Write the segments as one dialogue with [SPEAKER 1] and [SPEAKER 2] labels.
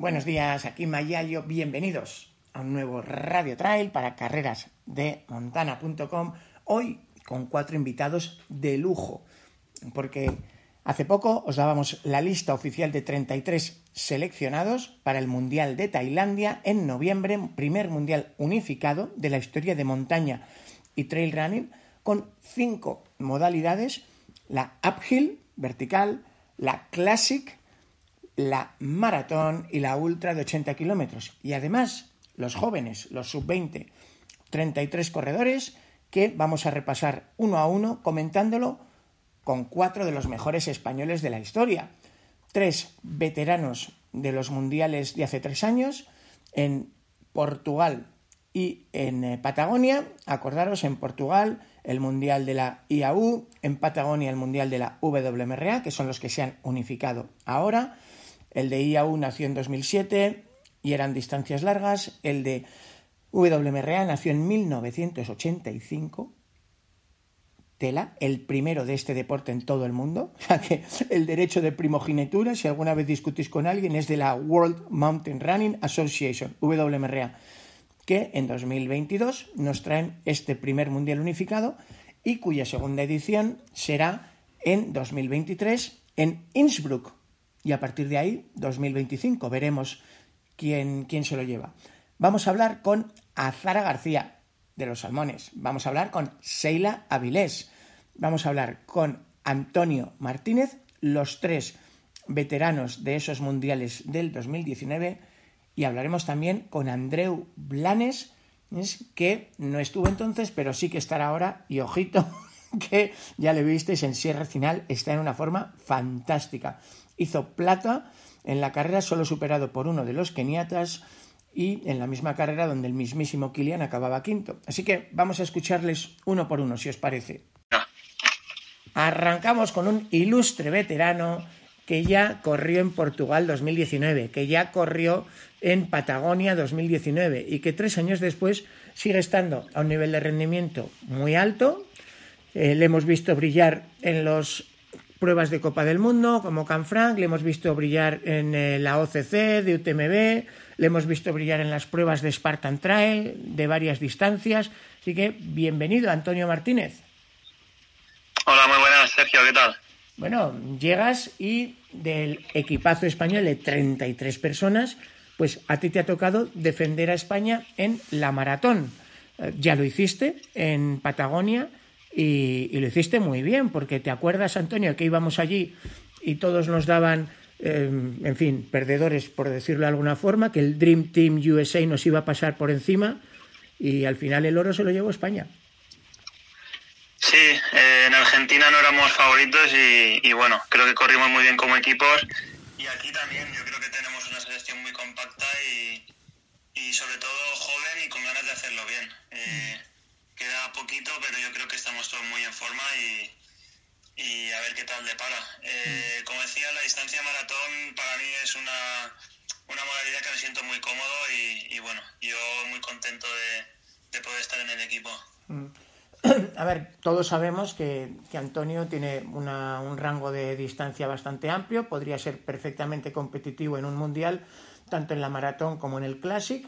[SPEAKER 1] Buenos días, aquí Mayayo, bienvenidos a un nuevo Radio Trail para carreras de montana.com. Hoy con cuatro invitados de lujo, porque hace poco os dábamos la lista oficial de 33 seleccionados para el Mundial de Tailandia en noviembre, primer Mundial unificado de la historia de montaña y trail running, con cinco modalidades, la uphill, vertical, la classic, la maratón y la ultra de 80 kilómetros. Y además, los jóvenes, los sub-20, 33 corredores que vamos a repasar uno a uno comentándolo con cuatro de los mejores españoles de la historia. Tres veteranos de los mundiales de hace tres años en Portugal y en eh, Patagonia. Acordaros, en Portugal el mundial de la IAU, en Patagonia el mundial de la WMRA, que son los que se han unificado ahora el de IAU nació en 2007 y eran distancias largas. El de WMRA nació en 1985. Tela, el primero de este deporte en todo el mundo. O sea que el derecho de primogenitura, si alguna vez discutís con alguien, es de la World Mountain Running Association, WMRA, que en 2022 nos traen este primer mundial unificado y cuya segunda edición será en 2023 en Innsbruck, y a partir de ahí, 2025, veremos quién, quién se lo lleva. Vamos a hablar con Azara García de los Salmones, vamos a hablar con Seila Avilés, vamos a hablar con Antonio Martínez, los tres veteranos de esos mundiales del 2019 y hablaremos también con Andreu Blanes, que no estuvo entonces, pero sí que estará ahora. Y ojito que ya le visteis en Sierra Final, está en una forma fantástica hizo plata en la carrera solo superado por uno de los keniatas y en la misma carrera donde el mismísimo Kilian acababa quinto. Así que vamos a escucharles uno por uno, si os parece. Arrancamos con un ilustre veterano que ya corrió en Portugal 2019, que ya corrió en Patagonia 2019 y que tres años después sigue estando a un nivel de rendimiento muy alto. Eh, le hemos visto brillar en los pruebas de Copa del Mundo, como Canfranc, le hemos visto brillar en eh, la OCC de UTMB, le hemos visto brillar en las pruebas de Spartan Trail de varias distancias. Así que bienvenido, Antonio Martínez.
[SPEAKER 2] Hola, muy buenas, Sergio, ¿qué tal?
[SPEAKER 1] Bueno, llegas y del equipazo español de 33 personas, pues a ti te ha tocado defender a España en la maratón. Eh, ya lo hiciste en Patagonia y, lo hiciste muy bien, porque te acuerdas, Antonio, que íbamos allí y todos nos daban, em, en fin, perdedores, por decirlo de alguna forma, que el Dream Team USA nos iba a pasar por encima y al final el oro se lo llevó España.
[SPEAKER 2] Sí, eh, en Argentina no éramos favoritos y, y, bueno, creo que corrimos muy bien como equipos y aquí también yo creo que tenemos una selección muy compacta y, y sobre todo joven y con ganas de hacerlo bien. Eh, queda poquito, pero yo creo que estamos todos muy en forma y, y a ver qué tal depara. Eh, mm. como decía, la distancia maratón para mí es una, una modalidad que me siento muy cómodo y, bueno, yo muy contento de, poder estar en el equipo.
[SPEAKER 1] Mm. A ver, todos sabemos que, que Antonio tiene una, un rango de distancia bastante amplio, podría ser perfectamente competitivo en un mundial, tanto en la maratón como en el Classic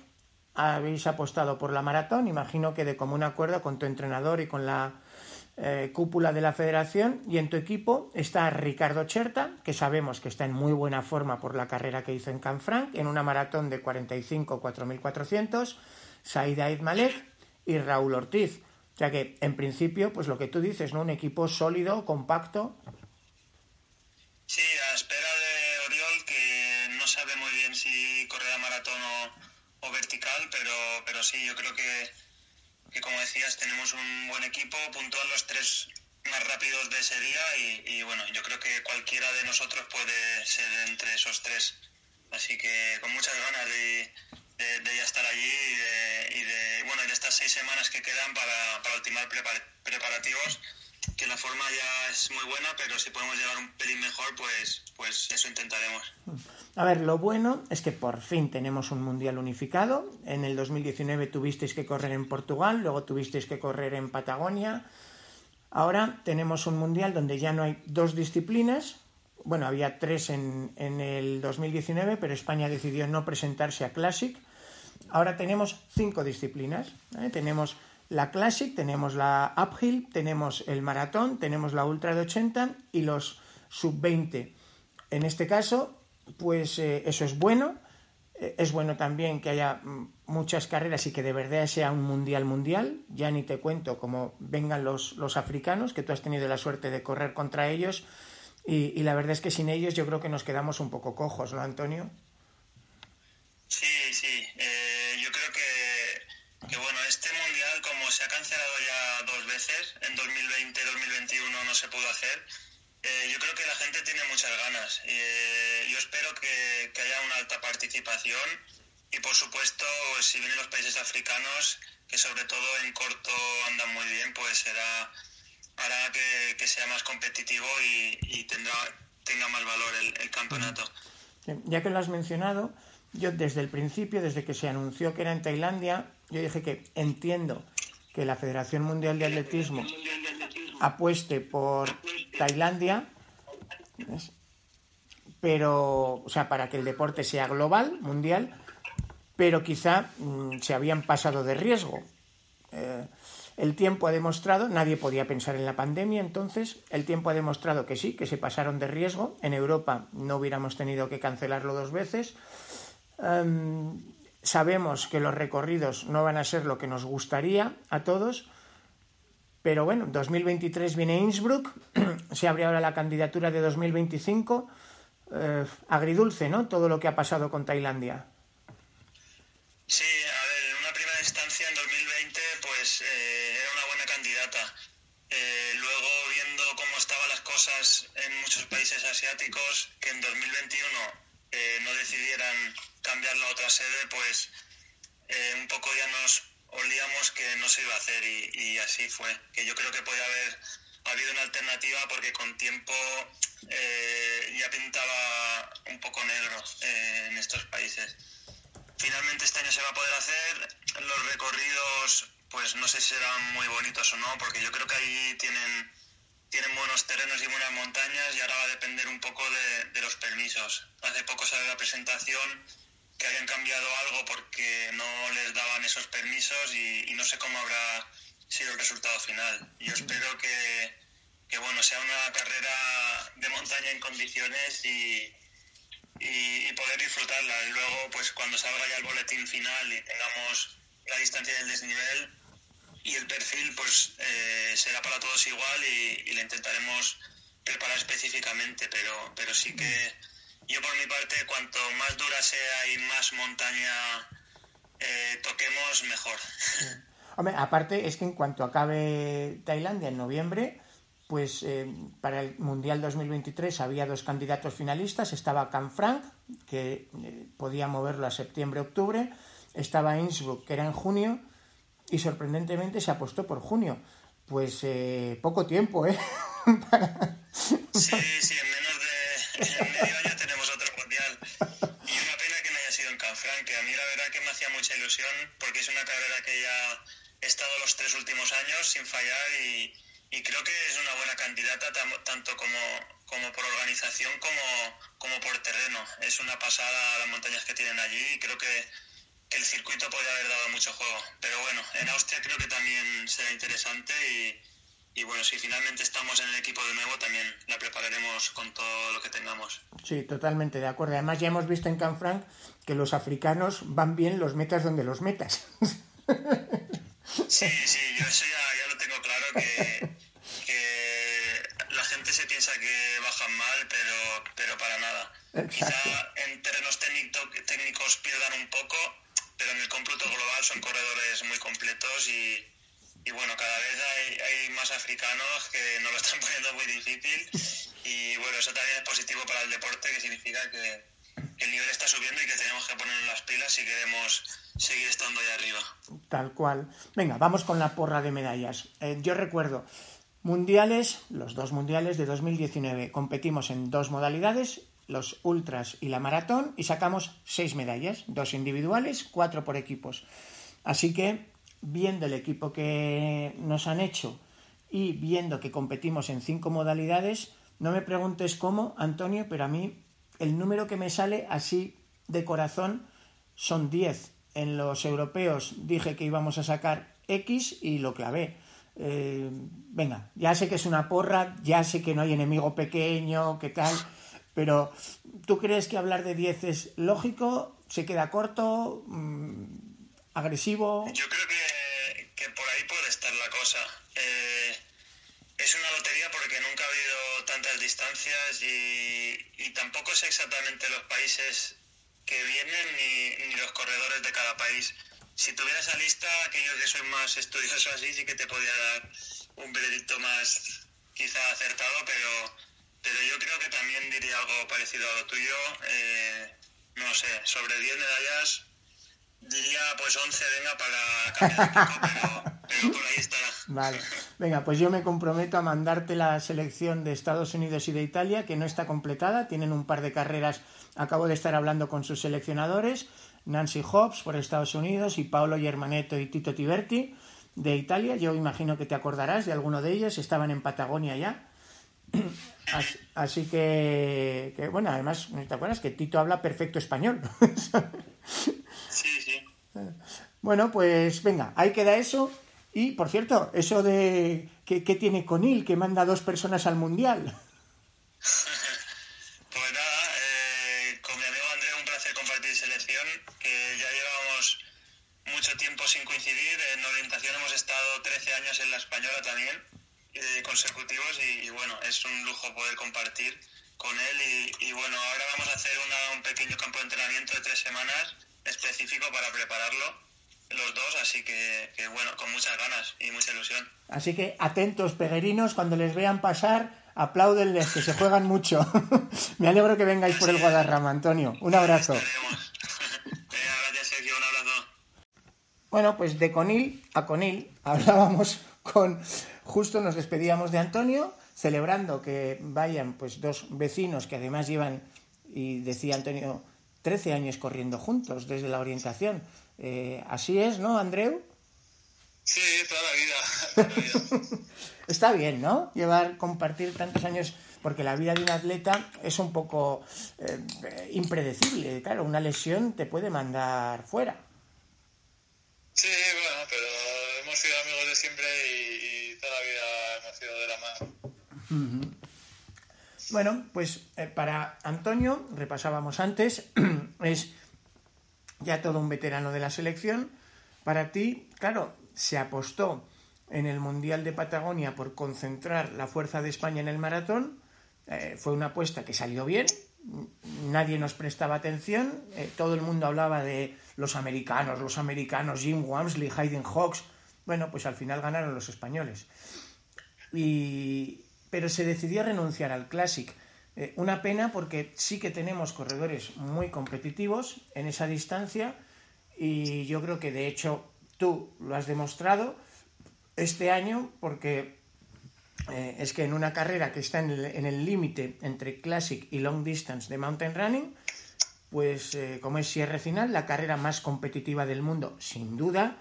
[SPEAKER 1] habéis apostado por la maratón, imagino que de común acuerdo con tu entrenador y con la eh, cúpula de la federación. Y en tu equipo está Ricardo Cherta, que sabemos que está en muy buena forma por la carrera que hizo en Canfranc, en una maratón de 45-4400, Saida Malek y Raúl Ortiz. O sea que, en principio, pues lo que tú dices, ¿no? Un equipo sólido, compacto.
[SPEAKER 2] Sí, a espera de Oriol, que no sabe muy bien si correrá maratón o o vertical, pero, pero sí, yo creo que, como decías, tenemos un buen equipo, puntúan los tres más rápidos de ese día y, bueno, yo creo que cualquiera de nosotros puede ser entre esos tres. Así que con muchas ganas de, ya estar allí y de, bueno, de estas seis semanas que quedan para, para ultimar preparativos que la forma ya es muy buena, pero si podemos llegar un pelín mejor, pues, pues eso intentaremos.
[SPEAKER 1] A ver, lo bueno es que por fin tenemos un mundial unificado. En el 2019 tuvisteis que correr en Portugal, luego tuvisteis que correr en Patagonia. Ahora tenemos un mundial donde ya no hay dos disciplinas. Bueno, había tres en, en el 2019, pero España decidió no presentarse a Classic. Ahora tenemos cinco disciplinas. ¿eh? Tenemos la Classic, tenemos la Uphill, tenemos el maratón, tenemos la Ultra de 80 y los sub-20. En este caso, pues eh, eso es bueno. Eh, es bueno también que haya mm, muchas carreras y que de verdad sea un mundial mundial. Ya ni te cuento cómo vengan los, los africanos, que tú has tenido la suerte de correr contra ellos. Y, la verdad es que sin ellos yo creo que nos quedamos un poco cojos, ¿no, Antonio?
[SPEAKER 2] Se pudo hacer, eh, yo creo que la gente tiene muchas ganas. Eh, yo espero que, haya una alta participación y, por supuesto, si vienen los países africanos, que sobre todo en corto andan muy bien, pues será hará que, sea más competitivo y, tendrá, tenga más valor el, campeonato.
[SPEAKER 1] Ya que lo has mencionado, yo desde el principio, desde que se anunció que era en Tailandia, yo dije que entiendo que la Federación Mundial de Atletismo apueste por Tailandia, pero, o sea, para que el deporte sea global, mundial, pero quizá mm, se habían pasado de riesgo. Eh, el tiempo ha demostrado, nadie podía pensar en la pandemia, entonces el tiempo ha demostrado que sí, que se pasaron de riesgo. En Europa no hubiéramos tenido que cancelarlo dos veces. Em, sabemos que los recorridos no van a ser lo que nos gustaría a todos, pero bueno, 2023 viene Innsbruck, se abre ahora la candidatura de 2025. Eh, agridulce, ¿no? Todo lo que ha pasado con Tailandia.
[SPEAKER 2] Sí, a ver, en una primera instancia en 2020 pues eh, era una buena candidata. Eh, luego viendo cómo estaban las cosas en muchos países asiáticos, que en 2021 no decidieran cambiar la otra sede, pues un poco ya nos olíamos que no se iba a hacer y, así fue. Que yo creo que podía haber habido una alternativa porque con tiempo eh, ya pintaba un poco negro eh, en estos países. Finalmente este año se va a poder hacer. Los recorridos, pues no sé si serán muy bonitos o no, porque yo creo que ahí tienen, tienen buenos terrenos y buenas montañas y ahora va a depender un poco de, de los permisos. Hace poco salió la presentación que habían cambiado algo porque no les daban esos permisos y, no sé cómo habrá sido el resultado final. Yo espero que, que, bueno, sea una carrera de montaña en condiciones y, y, poder disfrutarla. Y luego, pues cuando salga ya el boletín final y tengamos la distancia del desnivel y el perfil, pues eh, será para todos igual y, y le intentaremos preparar específicamente, pero, pero sí que yo por mi parte, cuanto más dura sea y más montaña eh, toquemos, mejor.
[SPEAKER 1] Hombre, aparte es que en cuanto acabe Tailandia en noviembre, pues eh, para el Mundial 2023 había dos candidatos finalistas, estaba Canfranc, que eh, podía moverlo a septiembre-octubre, estaba Innsbruck, que era en junio, y sorprendentemente se apostó por junio. Pues poco tiempo, ¿eh?
[SPEAKER 2] Sí, sí, en menos en medio año que a mí la verdad que me hacía mucha ilusión porque es una carrera que ya he estado los tres últimos años sin fallar y, creo que es una buena candidata tanto como, como por organización como, como por terreno. Es una pasada las montañas que tienen allí y creo que, el circuito puede haber dado mucho juego. Pero bueno, en Austria creo que también será interesante y, y bueno, si finalmente estamos en el equipo de nuevo, también la prepararemos con todo lo que tengamos.
[SPEAKER 1] Sí, totalmente de acuerdo. Además, ya hemos visto en Canfranc que los africanos van bien los metas donde los metas.
[SPEAKER 2] Sí, sí, yo eso ya, lo tengo claro, que, la gente se piensa que bajan mal, pero, pero para nada. Quizá en terrenos técnicos pierdan un poco, pero en el cómputo global son corredores muy completos y y bueno, cada vez hay, más africanos que nos lo están poniendo muy difícil y bueno, eso también es positivo para el deporte, que significa que, el nivel está subiendo y que tenemos que poner las pilas si queremos seguir estando ahí arriba.
[SPEAKER 1] Tal cual. Venga, vamos con la porra de medallas. Eh, yo recuerdo, mundiales, los dos mundiales de 2019, competimos en dos modalidades, los ultras y la maratón, y sacamos seis medallas, dos individuales, cuatro por equipos. Así que, viendo el equipo que nos han hecho y viendo que competimos en cinco modalidades, no me preguntes cómo, Antonio, pero a mí el número que me sale así de corazón son 10. En los europeos dije que íbamos a sacar X y lo clavé. Eh, venga, ya sé que es una porra, ya sé que no hay enemigo pequeño, qué tal, pero ¿tú crees que hablar de 10 es lógico? ¿Se queda corto? Mm, ¿Agresivo?
[SPEAKER 2] Yo creo que, por ahí puede estar la cosa. Eh, es una lotería porque nunca ha habido tantas distancias y, y tampoco sé exactamente los países que vienen ni, los corredores de cada país. Si tuviera esa lista, aquellos que soy más estudiosos así, sí que te podía dar un veredicto más quizá acertado, pero, pero yo creo que también diría algo parecido a lo tuyo. Eh, no sé, sobre 10 medallas diría pues 11 venga para pero por ahí estará.
[SPEAKER 1] Vale, venga, pues yo me comprometo a mandarte la selección de Estados Unidos y de Italia, que no está completada, tienen un par de carreras, acabo de estar hablando con sus seleccionadores, Nancy Hobbs por Estados Unidos y Paolo Germanetto y Tito Tiberti de Italia, yo imagino que te acordarás de alguno de ellos, estaban en Patagonia ya. Así, que, que, bueno, además, ¿te acuerdas que Tito habla perfecto español? Bueno, pues venga, ahí queda eso. Y, por cierto, eso de que, tiene Conil, que manda dos personas al Mundial.
[SPEAKER 2] pues nada, eh, con mi amigo Andrés un placer compartir selección, que ya llevamos mucho tiempo sin coincidir. En orientación hemos estado 13 años en la española también, eh, consecutivos, y, bueno, es un lujo poder compartir con él. Y, bueno, ahora vamos a hacer un pequeño campo de entrenamiento de tres semanas específico para prepararlo los dos, así que, bueno, con muchas ganas y mucha ilusión.
[SPEAKER 1] Así que atentos, peregrinos, cuando les vean pasar, apláudenles, que se juegan mucho. Me alegro que vengáis por el Guadarrama, Antonio. Un abrazo.
[SPEAKER 2] Gracias, Sergio, un abrazo.
[SPEAKER 1] Bueno, pues de Conil a Conil hablábamos con... Justo nos despedíamos de Antonio, celebrando que vayan pues dos vecinos que además llevan, y decía Antonio, 13 años corriendo juntos desde la orientación. Eh, así es, ¿no, Andreu?
[SPEAKER 2] Sí, toda la vida.
[SPEAKER 1] Está bien, ¿no? Llevar, compartir tantos años, porque la vida de un atleta es un poco eh, impredecible. Claro, una lesión te puede mandar fuera.
[SPEAKER 2] Sí, bueno, pero hemos sido amigos de siempre y, toda la vida hemos sido de la mano.
[SPEAKER 1] Bueno, pues eh, para Antonio, repasábamos antes, es ya todo un veterano de la selección. Para ti, claro, se apostó en el Mundial de Patagonia por concentrar la fuerza de España en el maratón. Eh, fue una apuesta que salió bien, nadie nos prestaba atención, eh, todo el mundo hablaba de los americanos, los americanos, Jim Wamsley, Hayden Hawks. Bueno, pues al final ganaron los españoles. Pero se decidió renunciar al Classic. Eh, una pena porque sí que tenemos corredores muy competitivos en esa distancia y yo creo que de hecho tú lo has demostrado este año porque eh, es que en una carrera que está en el límite entre Classic y Long Distance de Mountain Running, pues eh, como es cierre final, la carrera más competitiva del mundo, sin duda,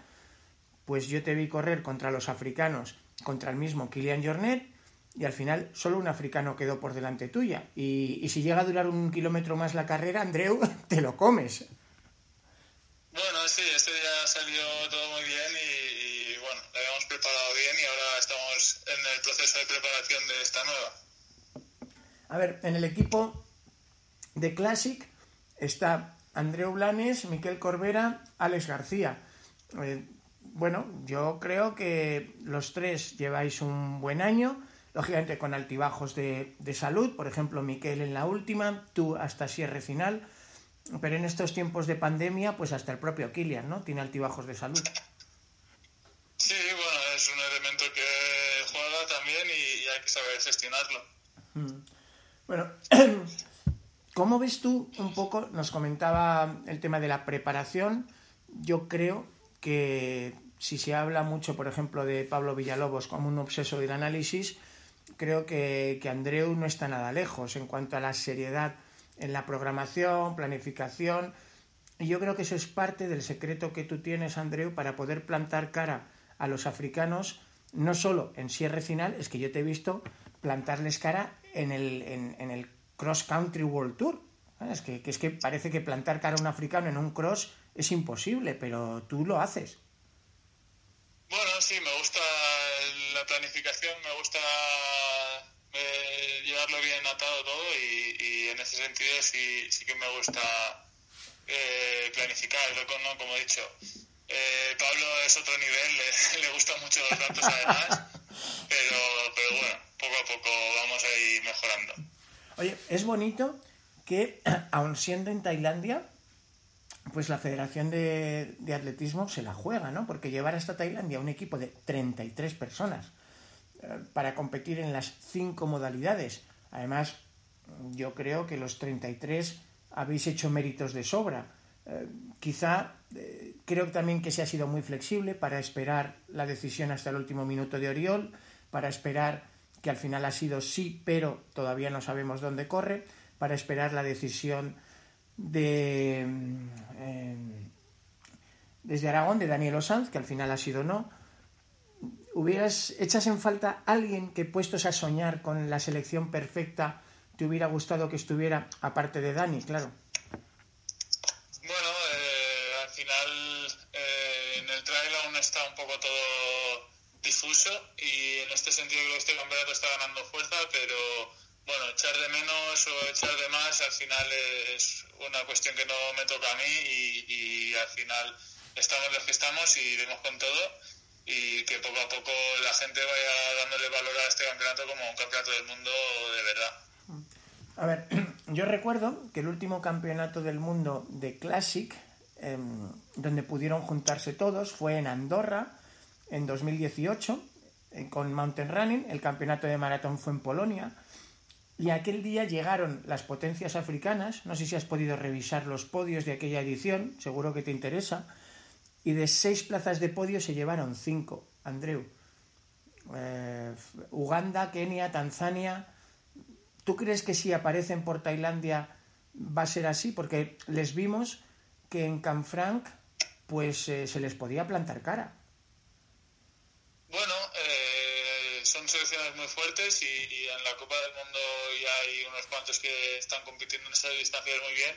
[SPEAKER 1] pues yo te vi correr contra los africanos, contra el mismo Kilian Jornet, y al final solo un africano quedó por delante tuya. Y, si llega a durar un kilómetro más la carrera, Andreu, te lo comes.
[SPEAKER 2] Bueno, sí, este día salió todo muy bien y, bueno, lo habíamos preparado bien y ahora estamos en el proceso de preparación de esta nueva.
[SPEAKER 1] A ver, en el equipo de Classic está Andreu Blanes, Miquel Corbera, Alex García. Eh, bueno, yo creo que los tres lleváis un buen año lógicamente con altibajos de, salud, por ejemplo, Miquel en la última, tú hasta cierre final, pero en estos tiempos de pandemia, pues hasta el propio Kilian, ¿no? Tiene altibajos de salud.
[SPEAKER 2] Sí, bueno, es un elemento que juega también y,
[SPEAKER 3] hay que saber gestionarlo.
[SPEAKER 1] Mm. Bueno, ¿cómo ves tú un poco? Nos comentaba el tema de la preparación. Yo creo que si se habla mucho, por ejemplo, de Pablo Villalobos como un obseso del análisis, creo que, que Andreu no está nada lejos en cuanto a la seriedad en la programación, planificación. Y yo creo que eso es parte del secreto que tú tienes, Andreu, para poder plantar cara a los africanos, no solo en cierre final, es que yo te he visto plantarles cara en el, en, el Cross Country World Tour. Es que, es que parece que plantar cara a un africano en un cross es imposible, pero tú lo haces.
[SPEAKER 3] Bueno, sí, me gusta la planificación, me gusta eh, llevarlo bien atado todo y, en ese sentido sí, sí que me gusta eh, planificar, ¿no? como he dicho. Eh, Pablo es otro nivel, le, le gustan mucho los datos además, pero, pero bueno, poco a poco vamos a ir mejorando.
[SPEAKER 1] Oye, es bonito que, aun siendo en Tailandia, pues la Federación de, de, Atletismo se la juega, ¿no? Porque llevar hasta Tailandia un equipo de 33 personas para competir en las cinco modalidades. Además, yo creo que los 33 habéis hecho méritos de sobra. Eh, quizá eh, creo también que se ha sido muy flexible para esperar la decisión hasta el último minuto de Oriol, para esperar que al final ha sido sí, pero todavía no sabemos dónde corre, para esperar la decisión de eh, desde Aragón de Daniel Osanz, que al final ha sido no. ¿Hubieras, echas en falta alguien que puestos a soñar con la selección perfecta te hubiera gustado que estuviera, aparte de Dani, claro?
[SPEAKER 3] Bueno, eh, al final eh, en el trail aún está un poco todo difuso y en este sentido creo que este campeonato está ganando fuerza, pero bueno, echar de menos o echar de más al final es una cuestión que no me toca a mí y, al final estamos los que estamos y iremos con todo y que poco a poco la gente vaya dándole valor a este campeonato como un campeonato del mundo de verdad.
[SPEAKER 1] A ver, yo recuerdo que el último campeonato del mundo de Classic, em, donde pudieron juntarse todos, fue en Andorra en 2018 eh, con Mountain Running. El campeonato de maratón fue en Polonia. Y aquel día llegaron las potencias africanas. No sé si has podido revisar los podios de aquella edición, seguro que te interesa. Y de seis plazas de podio se llevaron cinco, Andreu. Eh, Uganda, Kenia, Tanzania, ¿Tú crees que si aparecen por Tailandia va a ser así? Porque les vimos que en Canfranc pues eh, se les podía plantar cara.
[SPEAKER 3] Bueno, eh, son selecciones muy fuertes y, en la Copa del Mundo ya hay unos cuantos que están compitiendo en esas distancias muy bien.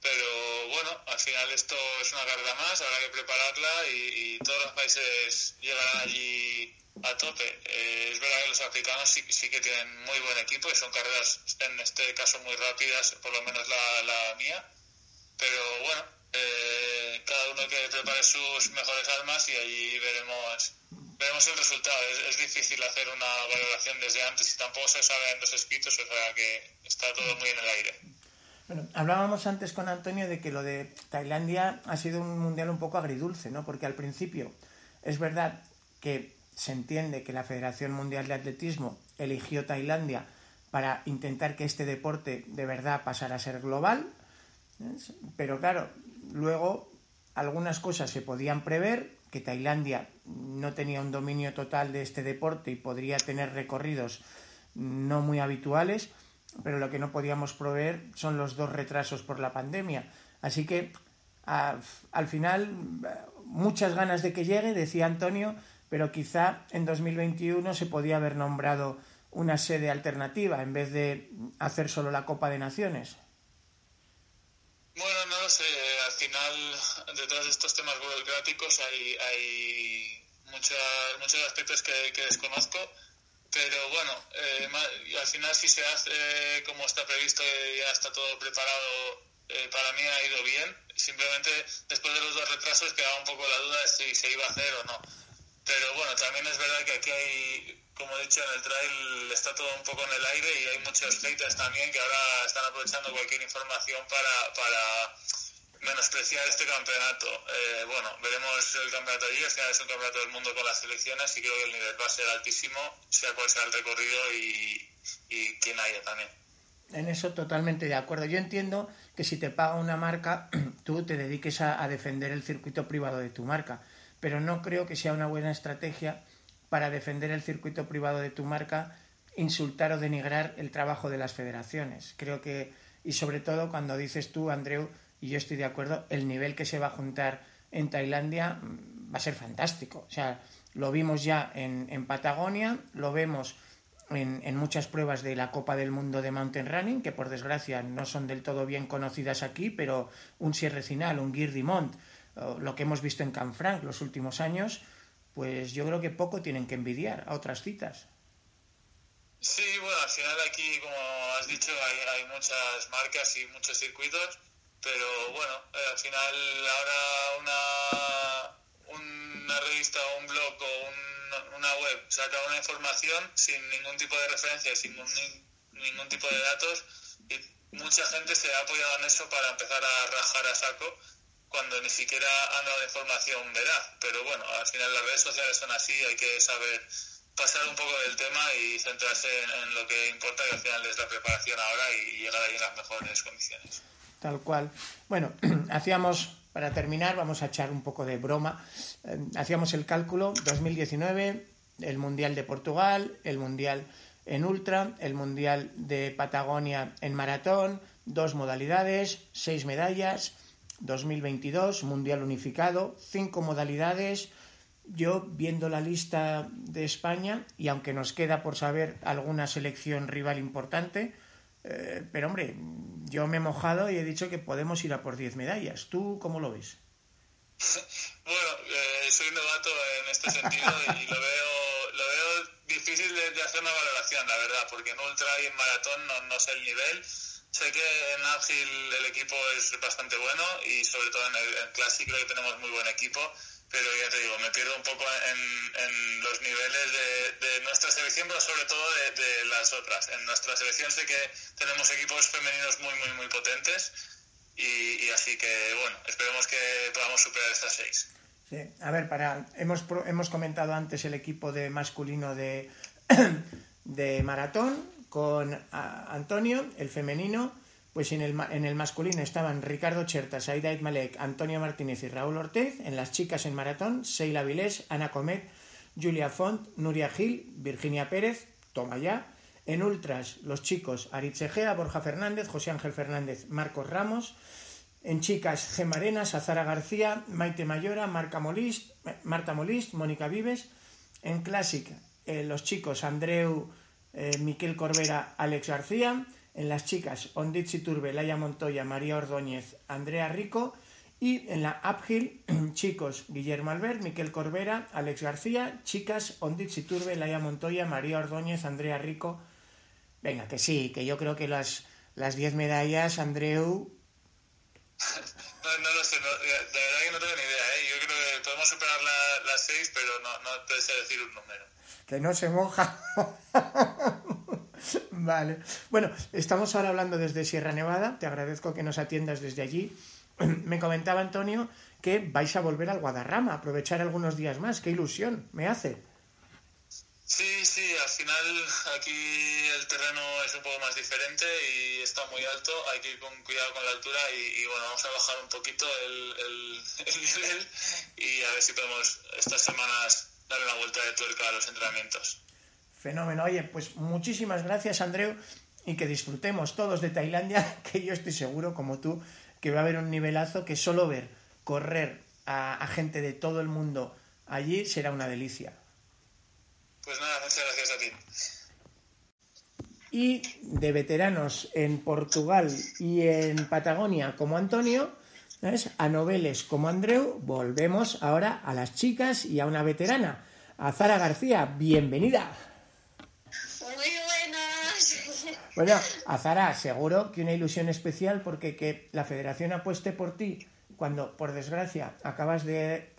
[SPEAKER 3] Pero bueno, al final esto es una carrera más, habrá que prepararla y, todos los países llegarán allí a tope. Eh, es verdad que los africanos sí, sí, que tienen muy buen equipo y son carreras, en este caso, muy rápidas, por lo menos la, la mía. Pero bueno, eh, cada uno que prepare sus mejores armas y ahí veremos veremos el resultado. Es, es, difícil hacer una valoración desde antes y tampoco se sabe en los escritos, o sea que está todo muy en el aire.
[SPEAKER 1] Bueno, hablábamos antes con Antonio de que lo de Tailandia ha sido un mundial un poco agridulce, ¿no? Porque al principio es verdad que se entiende que la Federación Mundial de Atletismo eligió Tailandia para intentar que este deporte de verdad pasara a ser global, pero claro, luego algunas cosas se podían prever, que Tailandia no tenía un dominio total de este deporte y podría tener recorridos no muy habituales, pero lo que no podíamos prever son los dos retrasos por la pandemia. Así que al final muchas ganas de que llegue, decía Antonio, pero quizá en 2021 se podía haber nombrado una sede alternativa en vez de hacer solo la Copa de Naciones.
[SPEAKER 3] Bueno, no sé. Al final, detrás de estos temas burocráticos hay, hay muchos aspectos que, desconozco. Pero bueno, eh, al final si se hace como está previsto y ya está todo preparado, eh, para mí ha ido bien. Simplemente después de los dos retrasos quedaba un poco la duda de si se iba a hacer o no. Pero bueno, también es verdad que aquí hay, como he dicho en el trail, está todo un poco en el aire y hay muchos haters también que ahora están aprovechando cualquier información para, para menospreciar este campeonato. Eh, bueno, veremos el campeonato allí, al final es un campeonato del mundo con las selecciones y creo que el nivel va a ser altísimo, sea cual sea el recorrido y, y quien haya también.
[SPEAKER 1] En eso totalmente de acuerdo. Yo entiendo que si te paga una marca, tú te dediques a, a defender el circuito privado de tu marca, pero no creo que sea una buena estrategia para defender el circuito privado de tu marca insultar o denigrar el trabajo de las federaciones. Creo que, y sobre todo cuando dices tú, Andreu, y yo estoy de acuerdo, el nivel que se va a juntar en Tailandia mm, va a ser fantástico. O sea, lo vimos ya en, en Patagonia, lo vemos en, en, muchas pruebas de la Copa del Mundo de Mountain Running, que por desgracia no son del todo bien conocidas aquí, pero un Sierre Cinal, un Guir Mont, lo que hemos visto en Canfranc los últimos años, pues yo creo que poco tienen que envidiar a otras citas.
[SPEAKER 3] Sí, bueno, al final aquí, como has dicho, hay, hay muchas marcas y muchos circuitos pero bueno, eh, al final ahora una, una revista o un blog o un, una web saca una información sin ningún tipo de referencia, sin ningún tipo de datos y mucha gente se ha apoyado en eso para empezar a rajar a saco cuando ni siquiera han dado información veraz. Pero bueno, al final las redes sociales son así, hay que saber pasar un poco del tema y centrarse en, en lo que importa, que al final es la preparación ahora y llegar ahí en las mejores condiciones
[SPEAKER 1] tal cual. Bueno, hacíamos, para terminar, vamos a echar un poco de broma, eh, hacíamos el cálculo 2019, el Mundial de Portugal, el Mundial en Ultra, el Mundial de Patagonia en Maratón, dos modalidades, seis medallas, 2022, Mundial Unificado, cinco modalidades. Yo, viendo la lista de España, y aunque nos queda por saber alguna selección rival importante, eh, pero hombre, yo me he mojado y he dicho que podemos ir a por 10 medallas. ¿Tú cómo lo ves?
[SPEAKER 3] Bueno, eh, soy novato en este sentido y lo veo, lo veo difícil de, hacer una valoración, la verdad, porque en ultra y en maratón no, no sé el nivel. Sé que en Ágil el equipo es bastante bueno y sobre todo en el, en Classic creo que tenemos muy buen equipo pero ya te digo, me pierdo un poco en, en los niveles de, de, nuestra selección, pero sobre todo de, las otras. En nuestra selección sé que tenemos equipos femeninos muy, muy, muy potentes y, y así que, bueno, esperemos que podamos superar estas seis.
[SPEAKER 1] Sí, a ver, para hemos, hemos comentado antes el equipo de masculino de, de maratón con Antonio, el femenino pues en el, en el masculino estaban Ricardo Chertas, Aida Malek, Antonio Martínez y Raúl Ortez. En las chicas en maratón, Seila Vilés, Ana Comet, Julia Font, Nuria Gil, Virginia Pérez, toma ya. En ultras, los chicos Aritz Egea, Borja Fernández, José Ángel Fernández, Marcos Ramos. En chicas, Gemarena, Sazara García, Maite Mayora, Molist, Marta Molist, Mónica Vives. En Classic, eh, los chicos Andreu, eh, Miquel Corbera, Alex García. En las chicas, Onditzi Turbe, Laia Montoya, María Ordóñez, Andrea Rico. Y en la uphill, chicos, Guillermo Albert, Miquel Corbera, Alex García. Chicas, Onditzi Turbe, Laia Montoya, María Ordóñez, Andrea Rico. Venga, que sí, que yo creo que las, las diez medallas, Andreu...
[SPEAKER 3] No, no lo sé, no, de verdad que no tengo ni idea. ¿eh? Yo creo que podemos superar la, las seis, pero no, no te sé decir un número.
[SPEAKER 1] Que no se moja. Vale. Bueno, estamos ahora hablando desde Sierra Nevada. Te agradezco que nos atiendas desde allí. Me comentaba Antonio que vais a volver al Guadarrama, aprovechar algunos días más. ¡Qué ilusión me hace!
[SPEAKER 3] Sí, sí, al final aquí el terreno es un poco más diferente y está muy alto, hay que ir con cuidado con la altura y, bueno, vamos a bajar un poquito el, el, el, nivel y a ver si podemos estas semanas dar una vuelta de tuerca a los entrenamientos.
[SPEAKER 1] Fenómeno. Oye, pues muchísimas gracias, Andreu, y que disfrutemos todos de Tailandia, que yo estoy seguro, como tú, que va a haber un nivelazo que solo ver correr a, a gente de todo el mundo allí será una delicia.
[SPEAKER 3] Pues nada, muchas gracias a ti.
[SPEAKER 1] Y de veteranos en Portugal y en Patagonia como Antonio, ¿sabes? a noveles como Andreu, volvemos ahora a las chicas y a una veterana, a Zara García. Bienvenida.
[SPEAKER 4] Muy buenas.
[SPEAKER 1] Bueno, Azara, seguro que una ilusión especial porque que la federación apueste por ti cuando, por desgracia, acabas de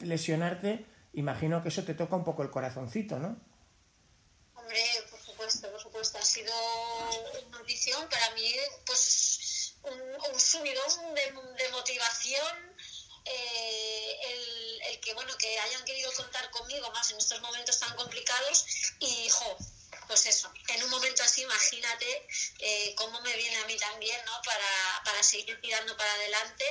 [SPEAKER 1] lesionarte, imagino que eso te toca un poco el corazoncito, ¿no?
[SPEAKER 4] Hombre, por supuesto, por supuesto. Ha sido una audición para mí, pues un, subidón de, motivación. Eh, el, el, que bueno que hayan querido contar conmigo más en estos momentos tan complicados y jo, pues eso, en un momento así imagínate eh, cómo me viene a mí también, ¿no? Para, para seguir tirando para adelante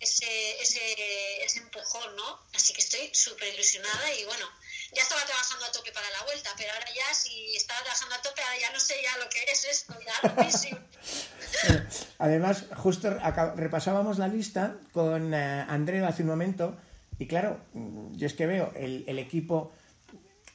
[SPEAKER 4] ese, ese, empujón, ¿no? Así que estoy súper ilusionada y bueno, ya estaba trabajando a tope para la vuelta, pero ahora ya si estaba trabajando a tope, ahora ya no sé ya lo que es esto, ya
[SPEAKER 1] Además, justo repasábamos la lista con eh, Andreu hace un momento y claro, yo es que veo el equipo,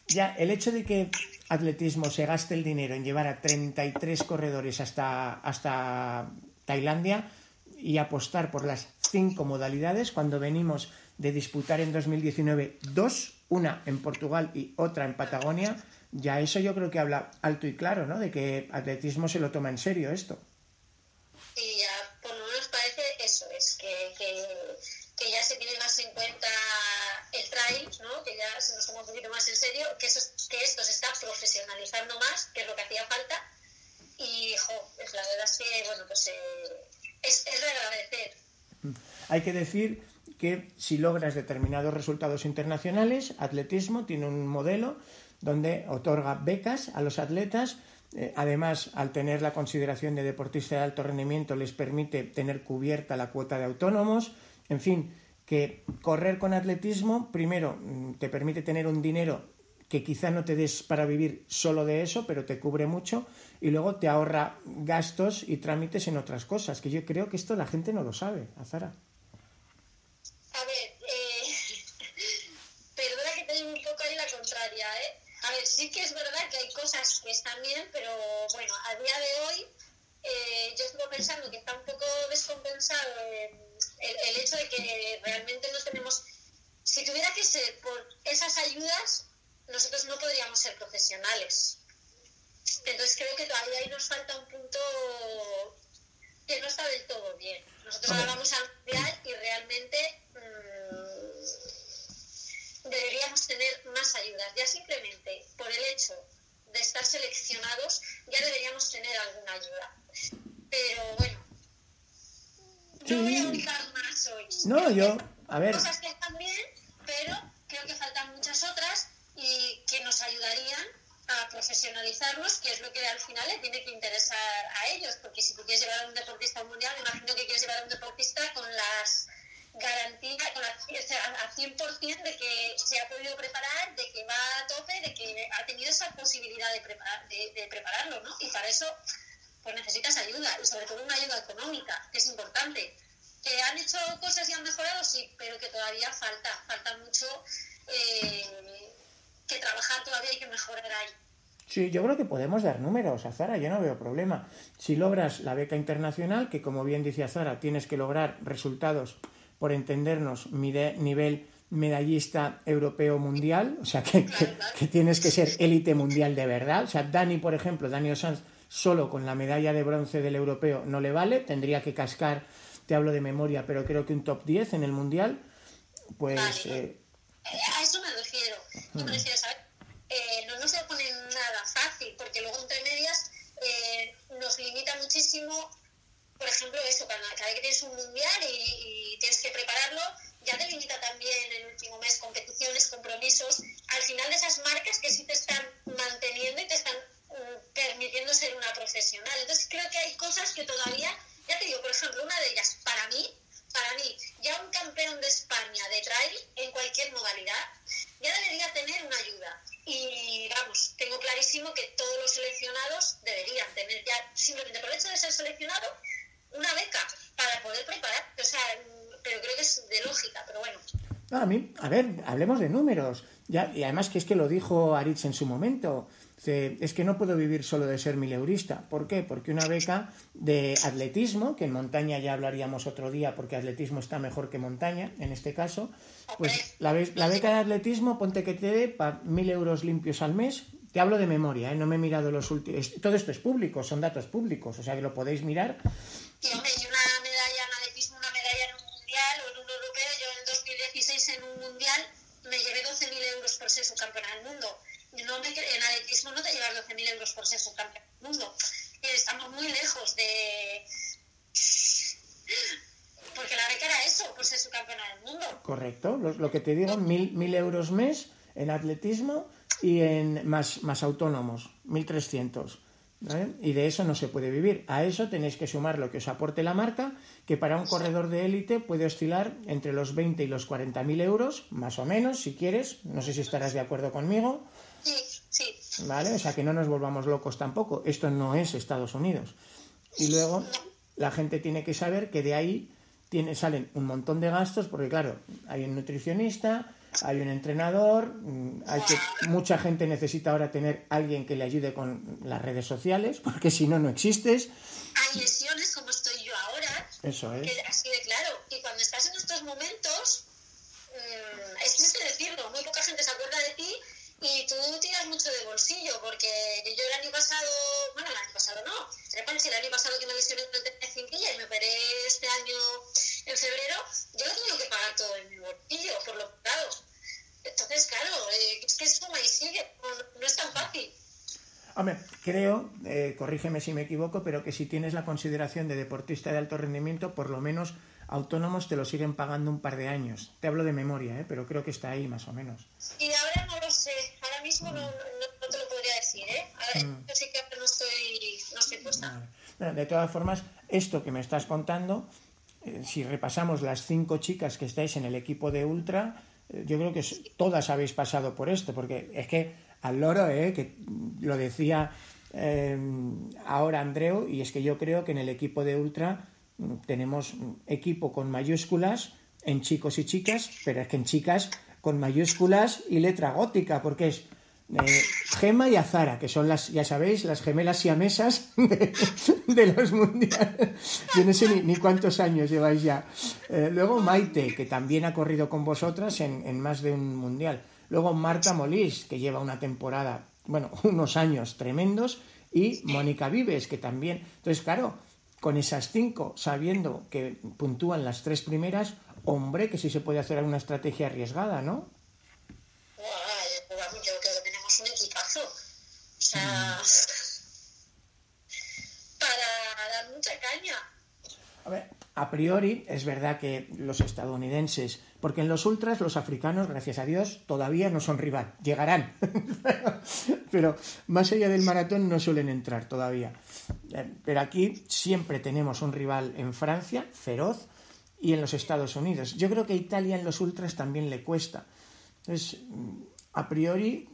[SPEAKER 1] ya el hecho de que atletismo se gaste el dinero en llevar a 33 corredores hasta, hasta Tailandia y apostar por las cinco modalidades cuando venimos de disputar en 2019 dos, una en Portugal y otra en Patagonia, ya eso yo creo que habla alto y claro, ¿no? De que atletismo se lo toma en serio esto.
[SPEAKER 4] Y ya por lo menos parece eso, es que, que, ya se tiene más en cuenta el trail, ¿no? Que ya se nos toma un poquito más en serio, que, eso, que esto se está profesionalizando más, que es lo que hacía falta. Y, jo, pues la verdad es que, bueno, pues eh, es, es de agradecer.
[SPEAKER 1] Hay que decir que si logras determinados resultados internacionales, atletismo tiene un modelo donde otorga becas a los atletas. Eh, además, al tener la consideración de deportista de alto rendimiento, les permite tener cubierta la cuota de autónomos. En fin, que correr con atletismo, primero, mm, te permite tener un dinero que quizá no te des para vivir solo de eso, pero te cubre mucho y luego te ahorra gastos y trámites en otras cosas, que yo creo que esto la gente no lo sabe, Azara.
[SPEAKER 4] A ver, eh, perdona que te un poco ahí la contraria, ¿eh? A ver, sí que es verdad que hay cosas que están bien, pero bueno, a día de hoy eh, yo estoy pensando que está un poco hecho de que realmente no tenemos... Si tuviera que ser por esas ayudas, nosotros no podríamos ser profesionales. Entonces creo que todavía ahí nos falta un punto que no está del todo bien. Nosotros ahora vamos al mundial y realmente mm, deberíamos tener más ayudas. Ya simplemente por el hecho de estar seleccionados ya deberíamos tener alguna ayuda. Pero bueno, no voy a ubicar más hoy.
[SPEAKER 1] No, yo, a ver.
[SPEAKER 4] Cosas que están bien, pero creo que faltan muchas otras y que nos ayudarían a profesionalizarlos, que es lo que al final le tiene que interesar a ellos, porque si tú quieres llevar a un deportista al mundial, imagino que quieres llevar a un deportista con las garantías, con las, a 100% de que se ha podido preparar, de que va a tope, de que ha tenido esa posibilidad de, preparar, de, prepararlo, ¿no? Y para eso pues necesitas ayuda, y sobre todo una ayuda económica, que es importante. Que han hecho cosas y han mejorado, sí, pero que todavía falta, falta mucho eh, que trabajar todavía y que mejorar ahí.
[SPEAKER 1] Sí, yo creo que podemos dar números, Azara, yo no veo problema. Si logras la beca internacional, que como bien dice Azara, tienes que lograr resultados, por entendernos, nivel medallista europeo mundial, o sea, que, que, tienes que ser élite mundial de verdad. O sea, Dani, por ejemplo, Dani Sanz, solo con la medalla de bronce del europeo no le vale, tendría que cascar, te hablo de memoria, pero creo que un top 10 en el mundial, pues...
[SPEAKER 4] Eh, a eso me refiero. Yo me ¿sabes? Eh, no nos lo pone nada fácil, porque luego entre medias eh, nos limita muchísimo, por ejemplo, eso, cada, vez que tienes un mundial y, tienes que prepararlo, ya te limita también el último mes competiciones, compromisos, al final de esas marcas que sí te están manteniendo y te están ser una profesional. Entonces creo que hay cosas que todavía, ya te digo, por ejemplo, una de ellas, para mí, para mí, ya un campeón de España de trail en cualquier modalidad ya debería tener una ayuda. Y vamos, tengo clarísimo que todos los seleccionados deberían tener ya, simplemente por el hecho de ser seleccionado, una beca para poder preparar. O sea, pero creo que es de lógica, pero bueno.
[SPEAKER 1] a mí, a ver, hablemos de números. Ya, y además que es que lo dijo Aritz en su momento es que no puedo vivir solo de ser mileurista. ¿Por qué? Porque una beca de atletismo, que en montaña ya hablaríamos otro día porque atletismo está mejor que montaña, en este caso, pues la, la beca de atletismo, ponte que te dé para mil euros limpios al mes. Te hablo de memoria, ¿eh? no me he mirado los últimos. Todo esto es público, son datos públicos, o sea que lo podéis mirar.
[SPEAKER 4] Y una medalla en atletismo, una medalla en un mundial o en un europeo. Yo en 2016 en un mundial me llevé 12.000 euros por ser subcampeona del mundo no me, en atletismo no te llevas 12.000 euros por ser subcampeón del mundo. Estamos muy lejos de, Porque la beca era eso, por ser campeona del mundo.
[SPEAKER 1] Correcto, lo, que te digo, mil, mil euros mes en atletismo y en más, más autónomos, 1.300. Y de eso no se puede vivir. A eso tenéis que sumar lo que os aporte la marca, que para un corredor de élite puede oscilar entre los 20 y los 40 mil euros, más o menos, si quieres. No sé si estarás de acuerdo conmigo.
[SPEAKER 4] Sí, sí.
[SPEAKER 1] ¿Vale? O sea, que no nos volvamos locos tampoco. Esto no es Estados Unidos. Y luego la gente tiene que saber que de ahí tiene, salen un montón de gastos, porque claro, hay un nutricionista, hay un entrenador, mm, hay que, mucha gente necesita ahora tener alguien que le ayude con las redes sociales, porque si no, no existes.
[SPEAKER 4] Hay lesiones como estoy yo ahora.
[SPEAKER 1] Eso es.
[SPEAKER 4] así de claro. Y cuando estás en estos momentos, mm, es triste decirlo, muy poca gente se acuerda de ti y tú tiras mucho de bolsillo, porque yo el año pasado, bueno, el año pasado no, el año pasado que me lesioné en cinquilla y me operé este año en febrero, yo he tenido que pagar todo en mi bolsillo por los lados. Entonces, claro, eh, es que es como y sigue, no, es tan fácil.
[SPEAKER 1] Hombre, creo, eh, corrígeme si me equivoco, pero que si tienes la consideración de deportista de alto rendimiento, por lo menos autónomos te lo siguen pagando un par de años. Te hablo de memoria, ¿eh? pero creo que está ahí más o menos.
[SPEAKER 4] Y ahora no lo sé, mismo no, te lo podría decir, ¿eh? Ahora mm. yo sí que no estoy, no estoy puesta.
[SPEAKER 1] de todas formas, esto que me estás contando, eh, si repasamos las cinco chicas que estáis en el equipo de Ultra, eh, yo creo que todas habéis pasado por esto, porque es que al loro, ¿eh? que lo decía ahora Andreu, y es que yo creo que en el equipo de Ultra tenemos equipo con mayúsculas en chicos y chicas, pero es que en chicas con mayúsculas y letra gótica, porque es eh, Gema y Azara, que son las, ya sabéis, las gemelas siamesas de, de los mundiales. Yo no sé ni, cuántos años lleváis ya. Eh, luego Maite, que también ha corrido con vosotras en, más de un mundial. Luego Marta Molís, que lleva una temporada, bueno, unos años tremendos. Y Mónica Vives, que también. Entonces, claro, con esas cinco, sabiendo que puntúan las tres primeras, hombre, que sí se puede hacer una estrategia arriesgada, ¿no?
[SPEAKER 4] yo creo que tenemos un equipazo. O para dar mucha caña.
[SPEAKER 1] A ver, a priori es verdad que los estadounidenses, porque en los ultras los africanos, gracias a Dios, todavía no son rival, llegarán, pero más allá del maratón no suelen entrar todavía. Eh, pero aquí siempre tenemos un rival en Francia, feroz, y en los Estados Unidos. Yo creo que Italia en los ultras también le cuesta. A priori,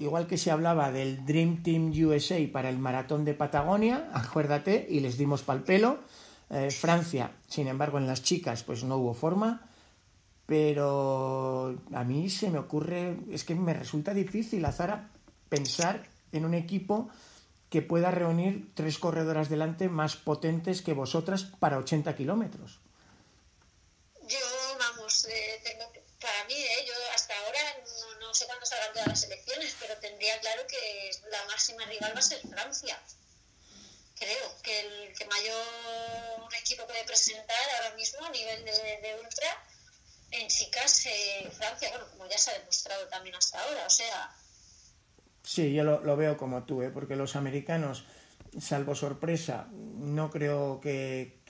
[SPEAKER 1] igual que se hablaba del Dream Team USA para el maratón de Patagonia, acuérdate, y les dimos pal pelo, eh, Francia, sin embargo, en las chicas, pues no hubo forma, pero a mí se me ocurre, es que me resulta difícil, Azara, pensar en un equipo que pueda reunir tres corredoras delante más potentes que vosotras para 80 kilómetros.
[SPEAKER 4] Yo, vamos, eh, para mí, eh, yo no, sé cuándo salgan todas las elecciones, pero tendría claro que la máxima rival va a ser Francia creo que el que mayor equipo puede presentar ahora mismo a nivel de, ultra en chicas eh, Francia, bueno, como ya se ha demostrado también hasta ahora, o sea...
[SPEAKER 1] Sí, yo lo, veo como tú, ¿eh? porque los americanos, salvo sorpresa, no creo que,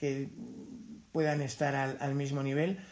[SPEAKER 1] puedan estar al, mismo nivel.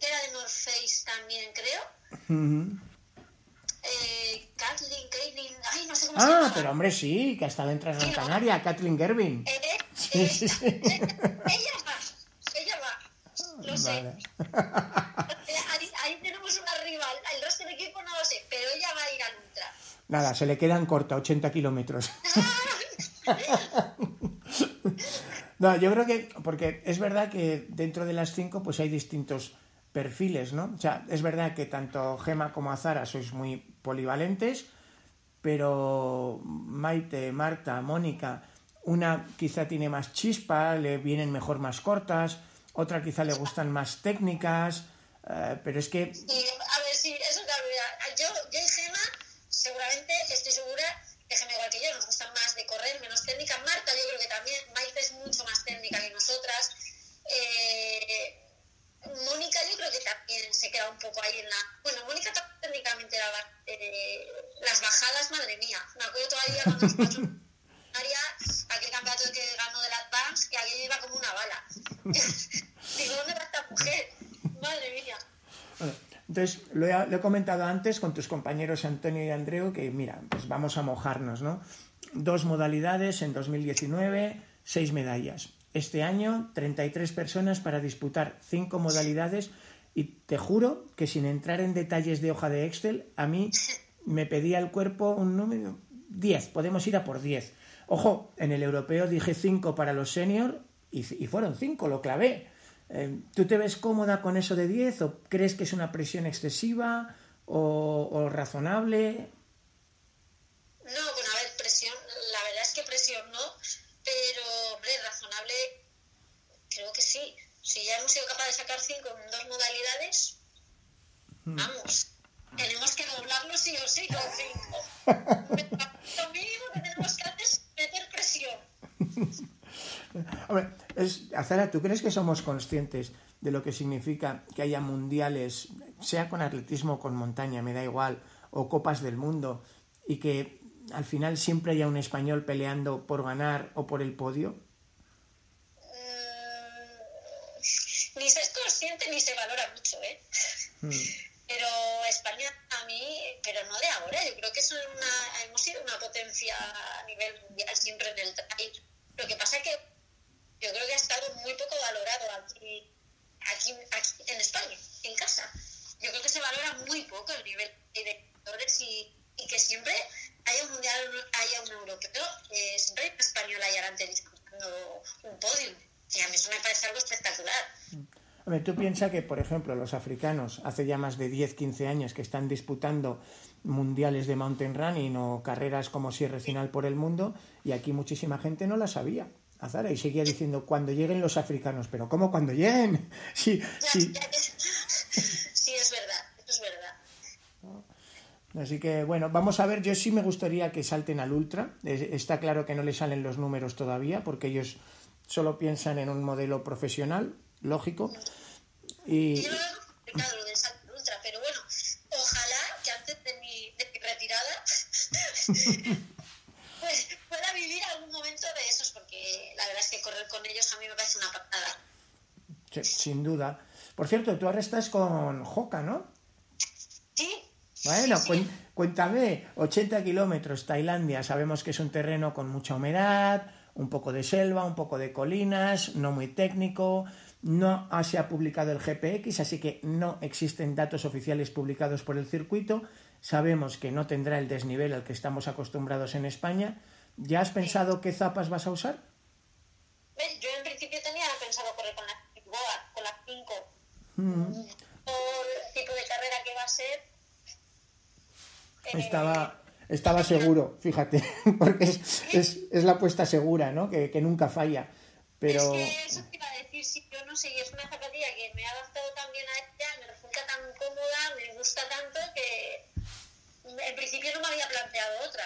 [SPEAKER 4] era de North Face también, creo. eh, Kathleen, Kathleen, ay, no sé cómo
[SPEAKER 1] ah,
[SPEAKER 4] se llama.
[SPEAKER 1] pero hombre, sí, que ha estado en Gran Canaria, Kathleen Gervin.
[SPEAKER 4] Eh, eh, sí, sí, sí. ella va, ella va, lo sé. Ahí, ahí, tenemos una rival, el resto del equipo no lo sé, pero ella va a ir al ultra.
[SPEAKER 1] Nada, se le quedan corta, 80 kilómetros. no, yo creo que, porque es verdad que dentro de las cinco pues hay distintos perfiles, ¿no? O sea, es verdad que tanto Gema como Azara sois muy polivalentes, pero Maite, Marta, Mónica, una quizá tiene más chispa, le vienen mejor más cortas, otra quizá le gustan más técnicas, eh, pero es que...
[SPEAKER 4] a ver, sí, eso claro, yo, yo y Gema, seguramente estoy segura que Gema igual que yo, nos gusta más de correr, menos técnica. Marta yo creo que también, Maite es mucho más técnica que nosotras. Eh, creo que también se queda un poco ahí en la... Bueno, Mónica técnicamente era eh, las bajadas, madre mía. Me acuerdo todavía cuando aquel campeonato que ganó de las Advance, que aquello iba como una bala. Digo, ¿dónde va esta mujer? Madre mía.
[SPEAKER 1] entonces, lo he, comentado antes con tus compañeros Antonio y Andreu, que mira, pues vamos a mojarnos, ¿no? Dos modalidades en 2019, seis medallas. Este año, 33 personas para disputar cinco modalidades y te juro que sin entrar en detalles de hoja de Excel, a mí me pedía el cuerpo un número 10, podemos ir a por 10. Ojo, en el europeo dije 5 para los senior y, fueron 5, lo clavé. Eh, ¿Tú te ves cómoda con eso de 10 o crees que es una presión excesiva o, o razonable?
[SPEAKER 4] No, bueno, a ver, presión, la verdad es que presión no, pero, hombre, razonable, creo que sí. Si ya hemos sido capaces de sacar 5 en dos modalidades, hmm. vamos, tenemos que doblarlo sí o sí con 5. Lo mínimo que tenemos que hacer es meter presión.
[SPEAKER 1] Hombre, es, Azara, ¿tú crees que somos conscientes de lo que significa que haya mundiales, sea con atletismo o con montaña, me da igual, o copas del mundo, y que al final siempre haya un español peleando por ganar o por el podio?
[SPEAKER 4] Mm, consciente ni se valora mucho, ¿eh? Hmm. Pero España a mí, pero no de ahora, yo creo que es una, hemos sido una potencia a nivel mundial siempre en el trail. Lo que pasa es que yo creo que ha estado muy poco valorado aquí, aquí, en España, en casa. Yo creo que se valora muy poco el nivel de directores y, y que siempre haya un mundial, haya un europeo, eh, siempre hay una española y adelante disputando un podio. Y a mí eso me parece algo espectacular.
[SPEAKER 1] Hombre, tú piensas que, por ejemplo, los africanos hace ya más de 10, 15 años que están disputando mundiales de mountain running o carreras como Sierra Final por el mundo y aquí muchísima gente no la sabía. Azara, y seguía diciendo cuando lleguen los africanos, pero ¿cómo cuando lleguen?
[SPEAKER 4] Sí, sí. sí, es verdad, es verdad.
[SPEAKER 1] Así que bueno, vamos a ver, yo sí me gustaría que salten al ultra. Está claro que no le salen los números todavía porque ellos solo piensan en un modelo profesional, lógico.
[SPEAKER 4] Y... Yo lo he lo del salto ultra, pero bueno, ojalá que antes de mi, de mi retirada pues, pueda vivir algún momento de esos, porque la verdad es que correr con ellos a mí me parece una patada.
[SPEAKER 1] sin duda. Por cierto, tú ahora estás con Joca, ¿no?
[SPEAKER 4] Sí.
[SPEAKER 1] Bueno, cuéntame, 80 kilómetros, Tailandia, sabemos que es un terreno con mucha humedad, un poco de selva, un poco de colinas, no muy técnico, no se ha publicado el GPX, así que no existen datos oficiales publicados por el circuito. Sabemos que no tendrá el desnivel al que estamos acostumbrados en España. ¿Ya has pensado qué zapas vas a usar?
[SPEAKER 4] Yo en principio tenía pensado correr con las con las 5. Mm. Por el tipo de carrera que va a ser.
[SPEAKER 1] Estaba, estaba seguro, fíjate, porque es, es, es, la apuesta segura, ¿no? Que, que nunca falla. Pero...
[SPEAKER 4] Es que eso te iba a decir, si yo no sé, y es una zapatilla que me ha adaptado tan bien a ella, me resulta tan cómoda, me gusta tanto que en principio no me había planteado otra.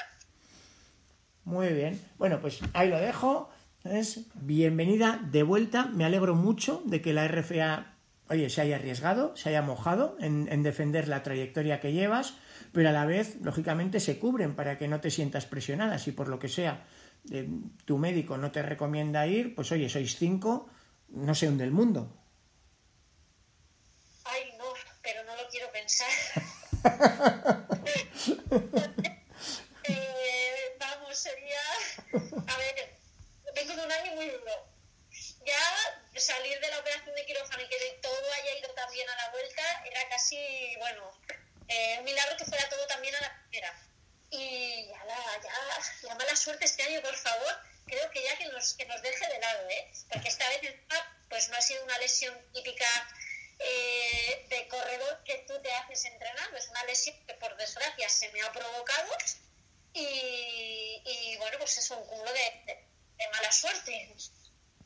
[SPEAKER 1] Muy bien. Bueno, pues ahí lo dejo. Es bienvenida de vuelta. Me alegro mucho de que la RFA, oye, se haya arriesgado, se haya mojado en, en defender la trayectoria que llevas, pero a la vez, lógicamente, se cubren para que no te sientas presionada, si por lo que sea tu médico no te recomienda ir, pues oye, sois cinco, no sé dónde el mundo.
[SPEAKER 4] Ay, no, pero no lo quiero pensar. eh, vamos, sería... A ver, vengo de un año muy duro. Ya salir de la operación de quirófano y que todo haya ido también a la vuelta era casi, bueno, eh, un milagro que fuera todo también a la primera y ya la, ya, la mala suerte este año, por favor, creo que ya que nos, que nos deje de lado, ¿eh? Porque esta vez pues no ha sido una lesión típica eh, de corredor que tú te haces entrenando, es una lesión que por desgracia se me ha provocado y, y bueno, pues es un cúmulo de, de, mala suerte.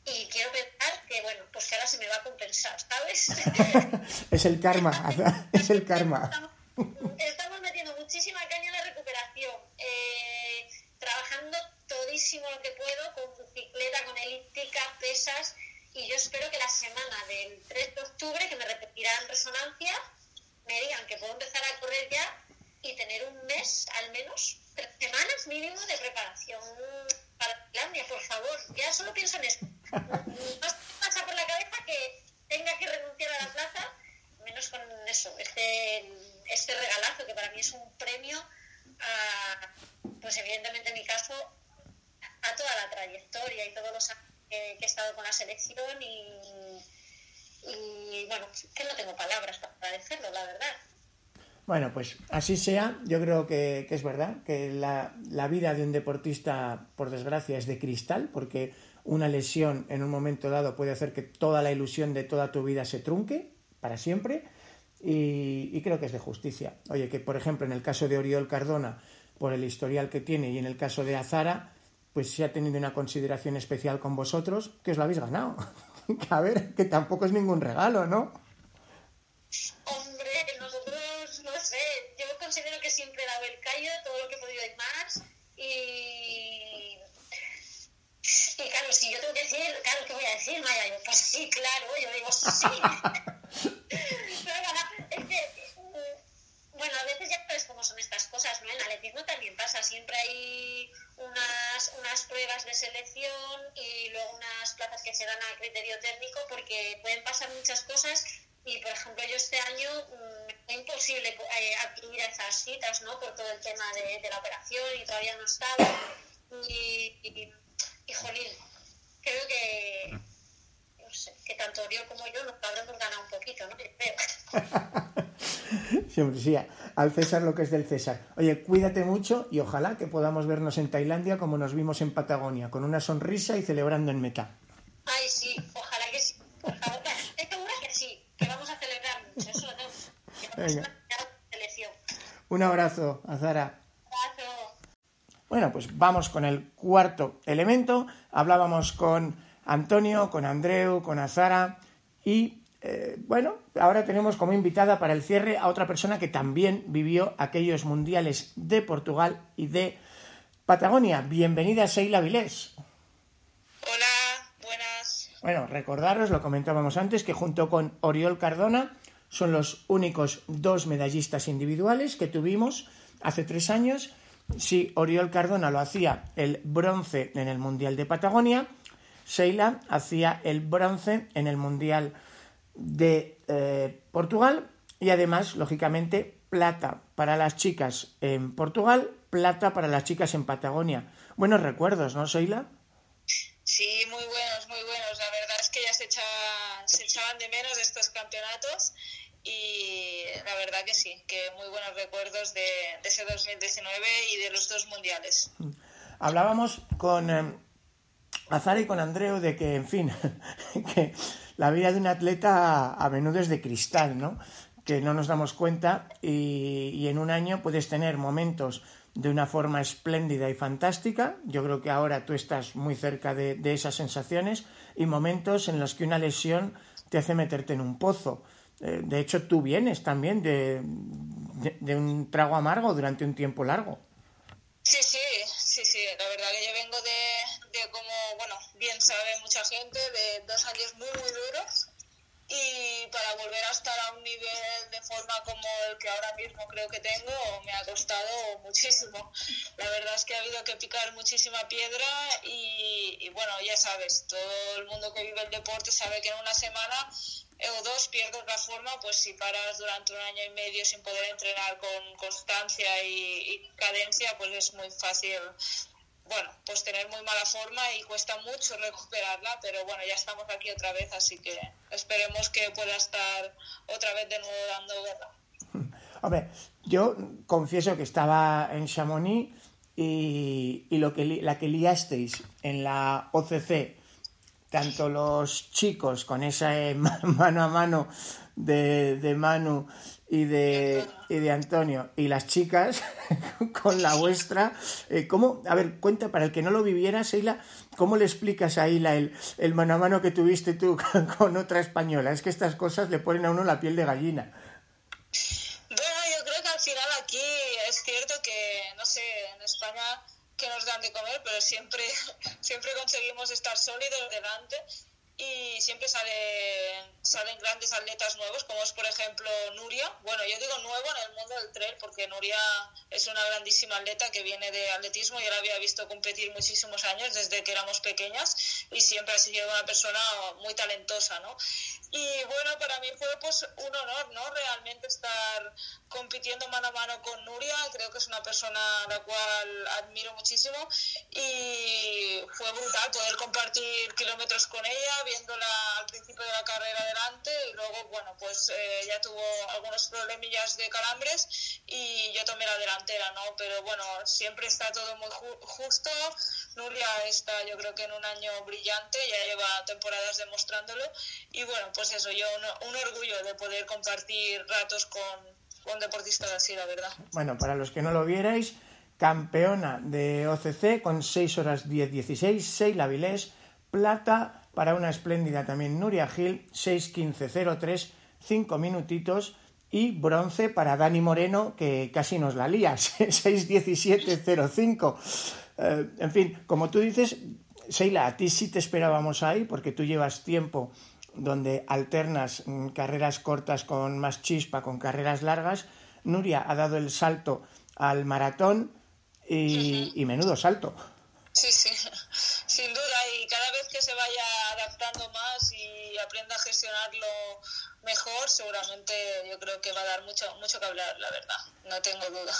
[SPEAKER 4] y quiero pensar que, bueno, pues que ahora se me va a compensar, ¿sabes?
[SPEAKER 1] es el karma, es el karma.
[SPEAKER 4] Estamos, metiendo muchísima caña en la recuperación, eh, trabajando todísimo lo que puedo, con bicicleta, con elíptica, pesas, y yo espero que la semana del 3 de octubre, que me repetirán resonancia, me digan que puedo empezar a correr ya y tener un mes, al menos, tres semanas mínimo de preparación para Finlandia, por favor. Ya solo pienso en eso. No pasa por la cabeza que tenga que renunciar a la plaza, menos con eso, este, este regalazo que para mí es un premio a, pues evidentemente en mi caso, a toda la trayectoria y todos los años que, con la selección y, y bueno, que no tengo palabras para agradecerlo, la verdad.
[SPEAKER 1] Bueno, pues así sea, yo creo que, es verdad, que la, vida de un deportista, por desgracia, es de cristal, porque una lesión en un momento dado puede hacer que toda la ilusión de toda tu vida se trunque para siempre, y, creo que es de justicia. Oye, que por ejemplo en el caso de Oriol Cardona, por el historial que tiene, y en el caso de Azara, pues se ha tenido una consideración especial con vosotros, que os lo habéis ganado. A ver, que tampoco es ningún regalo, ¿no?
[SPEAKER 4] todo lo que he podido y más. Y, y claro, si yo tengo que decir, claro, ¿qué voy a decir, Maya? Yo, pues sí, claro, yo digo sí. es que, mm, bueno, a veces ya sabes cómo son estas cosas, ¿no? En atletismo también pasa, siempre hay unas, unas pruebas de selección y luego unas plazas que se dan a criterio técnico porque pueden pasar muchas cosas y, por ejemplo, yo este año mm, es imposible eh, acudir a esas citas, ¿no? Por todo el tema de, la operación y todavía no estaba. Y, jolín, creo que, no sé, que tanto Oriol como yo nos habremos ganado un poquito, ¿no?
[SPEAKER 1] Siempre sí, al César lo que es del César. Oye, cuídate mucho y ojalá que podamos vernos en Tailandia como nos vimos en Patagonia, con una sonrisa y celebrando en meta.
[SPEAKER 4] Ay, sí, ojalá que sí. Por favor,
[SPEAKER 1] Un abrazo, Azara. Bueno, pues vamos con el cuarto elemento. Hablábamos con Antonio, con Andreu, con Azara y eh, bueno, ahora tenemos como invitada para el cierre a otra persona que también vivió aquellos mundiales de Portugal y de Patagonia. Bienvenida, Seila Vilés.
[SPEAKER 5] Hola, buenas.
[SPEAKER 1] Bueno, recordaros, lo comentábamos antes, que junto con Oriol Cardona son los únicos dos medallistas individuales que tuvimos hace tres años. Si Oriol Cardona lo hacía el bronce en el Mundial de Patagonia, Sheila hacía el bronce en el Mundial de eh, Portugal y además, lógicamente, plata para las chicas en Portugal, plata para las chicas en Patagonia. Buenos recuerdos, ¿no, Sheila?
[SPEAKER 5] Sí, muy buenos, muy buenos. La verdad es que ya se, se echaban de menos estos campeonatos y la verdad que sí, que muy buenos recuerdos de, ese 2019 y de los dos mundiales.
[SPEAKER 1] Hablábamos con eh, Azar y con Andreu de que, en fin, que la vida de un atleta a menudo es de cristal, ¿no? Que no nos damos cuenta y, en un año puedes tener momentos de una forma espléndida y fantástica. Yo creo que ahora tú estás muy cerca de, de esas sensaciones y momentos en los que una lesión te hace meterte en un pozo. Eh, de hecho, tú vienes también de, de, un trago amargo durante un tiempo largo.
[SPEAKER 5] Sí, sí, sí, sí. La verdad que yo vengo de, de como, bueno, bien sabe mucha gente, de dos años muy, muy duros. Y para volver a estar a un nivel de forma como el que ahora mismo creo que tengo, me ha costado muchísimo. La verdad es que ha habido que picar muchísima piedra y, y bueno, ya sabes, todo el mundo que vive el deporte sabe que en una semana o dos pierdes la forma, pues si paras durante un año y medio sin poder entrenar con constancia y, cadencia, pues es muy fácil, bueno, pues tener muy mala forma y cuesta mucho recuperarla, pero bueno, ya estamos aquí otra vez, así que esperemos que pueda estar otra vez de nuevo dando guerra.
[SPEAKER 1] Hombre, yo confieso que estaba en Chamonix y, y lo que la que liasteis en la OCC tanto los chicos con esa mano a mano de, Manu y de, y de Antonio. Y las chicas con la vuestra. Eh, ¿Cómo? A ver, cuenta, para el que no lo viviera, Seila, ¿cómo le explicas a Hila el, el mano a mano que tuviste tú con, otra española? Es que estas cosas le ponen a uno la piel de gallina.
[SPEAKER 5] Bueno, yo creo que al final aquí es cierto que, no sé, en España que nos dan de comer, pero siempre, siempre conseguimos estar sólidos delante y siempre salen, salen grandes atletas nuevos, como es por ejemplo Nuria. Bueno, yo digo nuevo en el mundo del trail porque Nuria es una grandísima atleta que viene de atletismo. Yo la había visto competir muchísimos años desde que éramos pequeñas y siempre ha sido una persona muy talentosa, ¿no? Y bueno, para mí fue pues un honor, ¿no? Realmente estar compitiendo mano a mano con Nuria. Creo que es una persona a la cual admiro muchísimo y fue brutal poder compartir kilómetros con ella viéndola al principio de la carrera delante y luego, bueno, pues eh, ya tuvo algunos problemillas de calambres y yo tomé la delantera, ¿no? Pero bueno, siempre está todo muy justo. Nuria está, yo creo que en un año brillante, ya lleva temporadas demostrándolo y bueno, pues eso, yo un, orgullo de poder compartir ratos con, con deportistas así, la verdad.
[SPEAKER 1] Bueno, para los que no lo vierais, campeona de OCC con 6 horas 10-16, Seila Vilés, plata para una espléndida también Nuria Gil, 6.15.03, 5 minutitos. Y bronce para Dani Moreno, que casi nos la lía, 6.17.05. Eh, en fin, como tú dices, Seila, a ti sí te esperábamos ahí, porque tú llevas tiempo donde alternas mm, carreras cortas con más chispa, con carreras largas. Nuria ha dado el salto al maratón y, y menudo salto.
[SPEAKER 5] Sí, sí, sin duda. Y cada vez que se vaya adaptando más y aprenda a gestionarlo mejor, seguramente yo creo que va a dar mucho, mucho que hablar, la verdad. No tengo duda.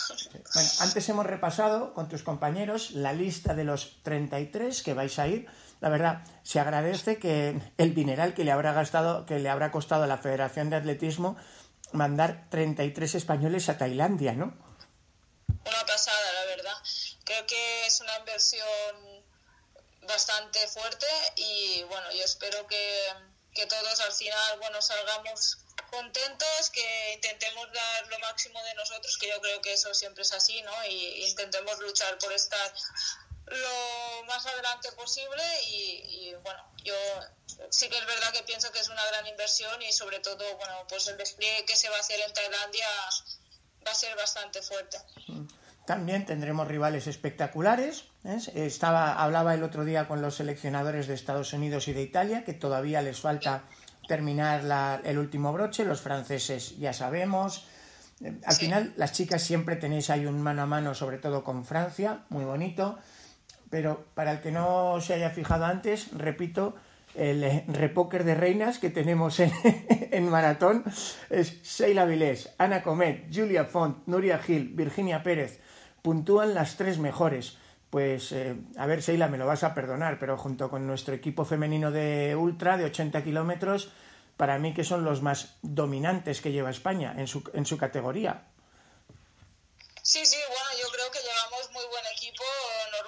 [SPEAKER 1] Bueno, antes hemos repasado con tus compañeros la lista de los 33 que vais a ir. La verdad, se agradece que el dineral que le habrá gastado, que le habrá costado a la Federación de Atletismo mandar 33 españoles a Tailandia, ¿no?
[SPEAKER 5] Una pasada, la verdad creo que es una inversión bastante fuerte y bueno, yo espero que, que todos al final, bueno, salgamos contentos, que intentemos dar lo máximo de nosotros, que yo creo que eso siempre es así, ¿no? Y intentemos luchar por estar lo más adelante posible y, y, bueno, yo sí que es verdad que pienso que es una gran inversión y sobre todo, bueno, pues el despliegue que se va a hacer en Tailandia va a ser bastante fuerte. Mm.
[SPEAKER 1] También tendremos rivales espectaculares. Estaba, hablaba el otro día con los seleccionadores de Estados Unidos y de Italia, que todavía les falta terminar el último broche. Los franceses ya sabemos. Eh, al final, las chicas siempre tenéis ahí un mano a mano, sobre todo con Francia, muy bonito. Pero para el que no se haya fijado antes, repito, el eh, repóker de reinas que tenemos en, en maratón es Sheila Vilés, Ana Comet, Julia Font, Nuria Gil, Virginia Pérez, puntúan las tres mejores. Pues eh, a ver, Sheila, me lo vas a perdonar, pero junto con nuestro equipo femenino de ultra de 80 kilómetros, para mí que son los más dominantes que lleva España en su, en su categoría.
[SPEAKER 5] Sí, sí, bueno, yo creo que llevamos muy buen equipo.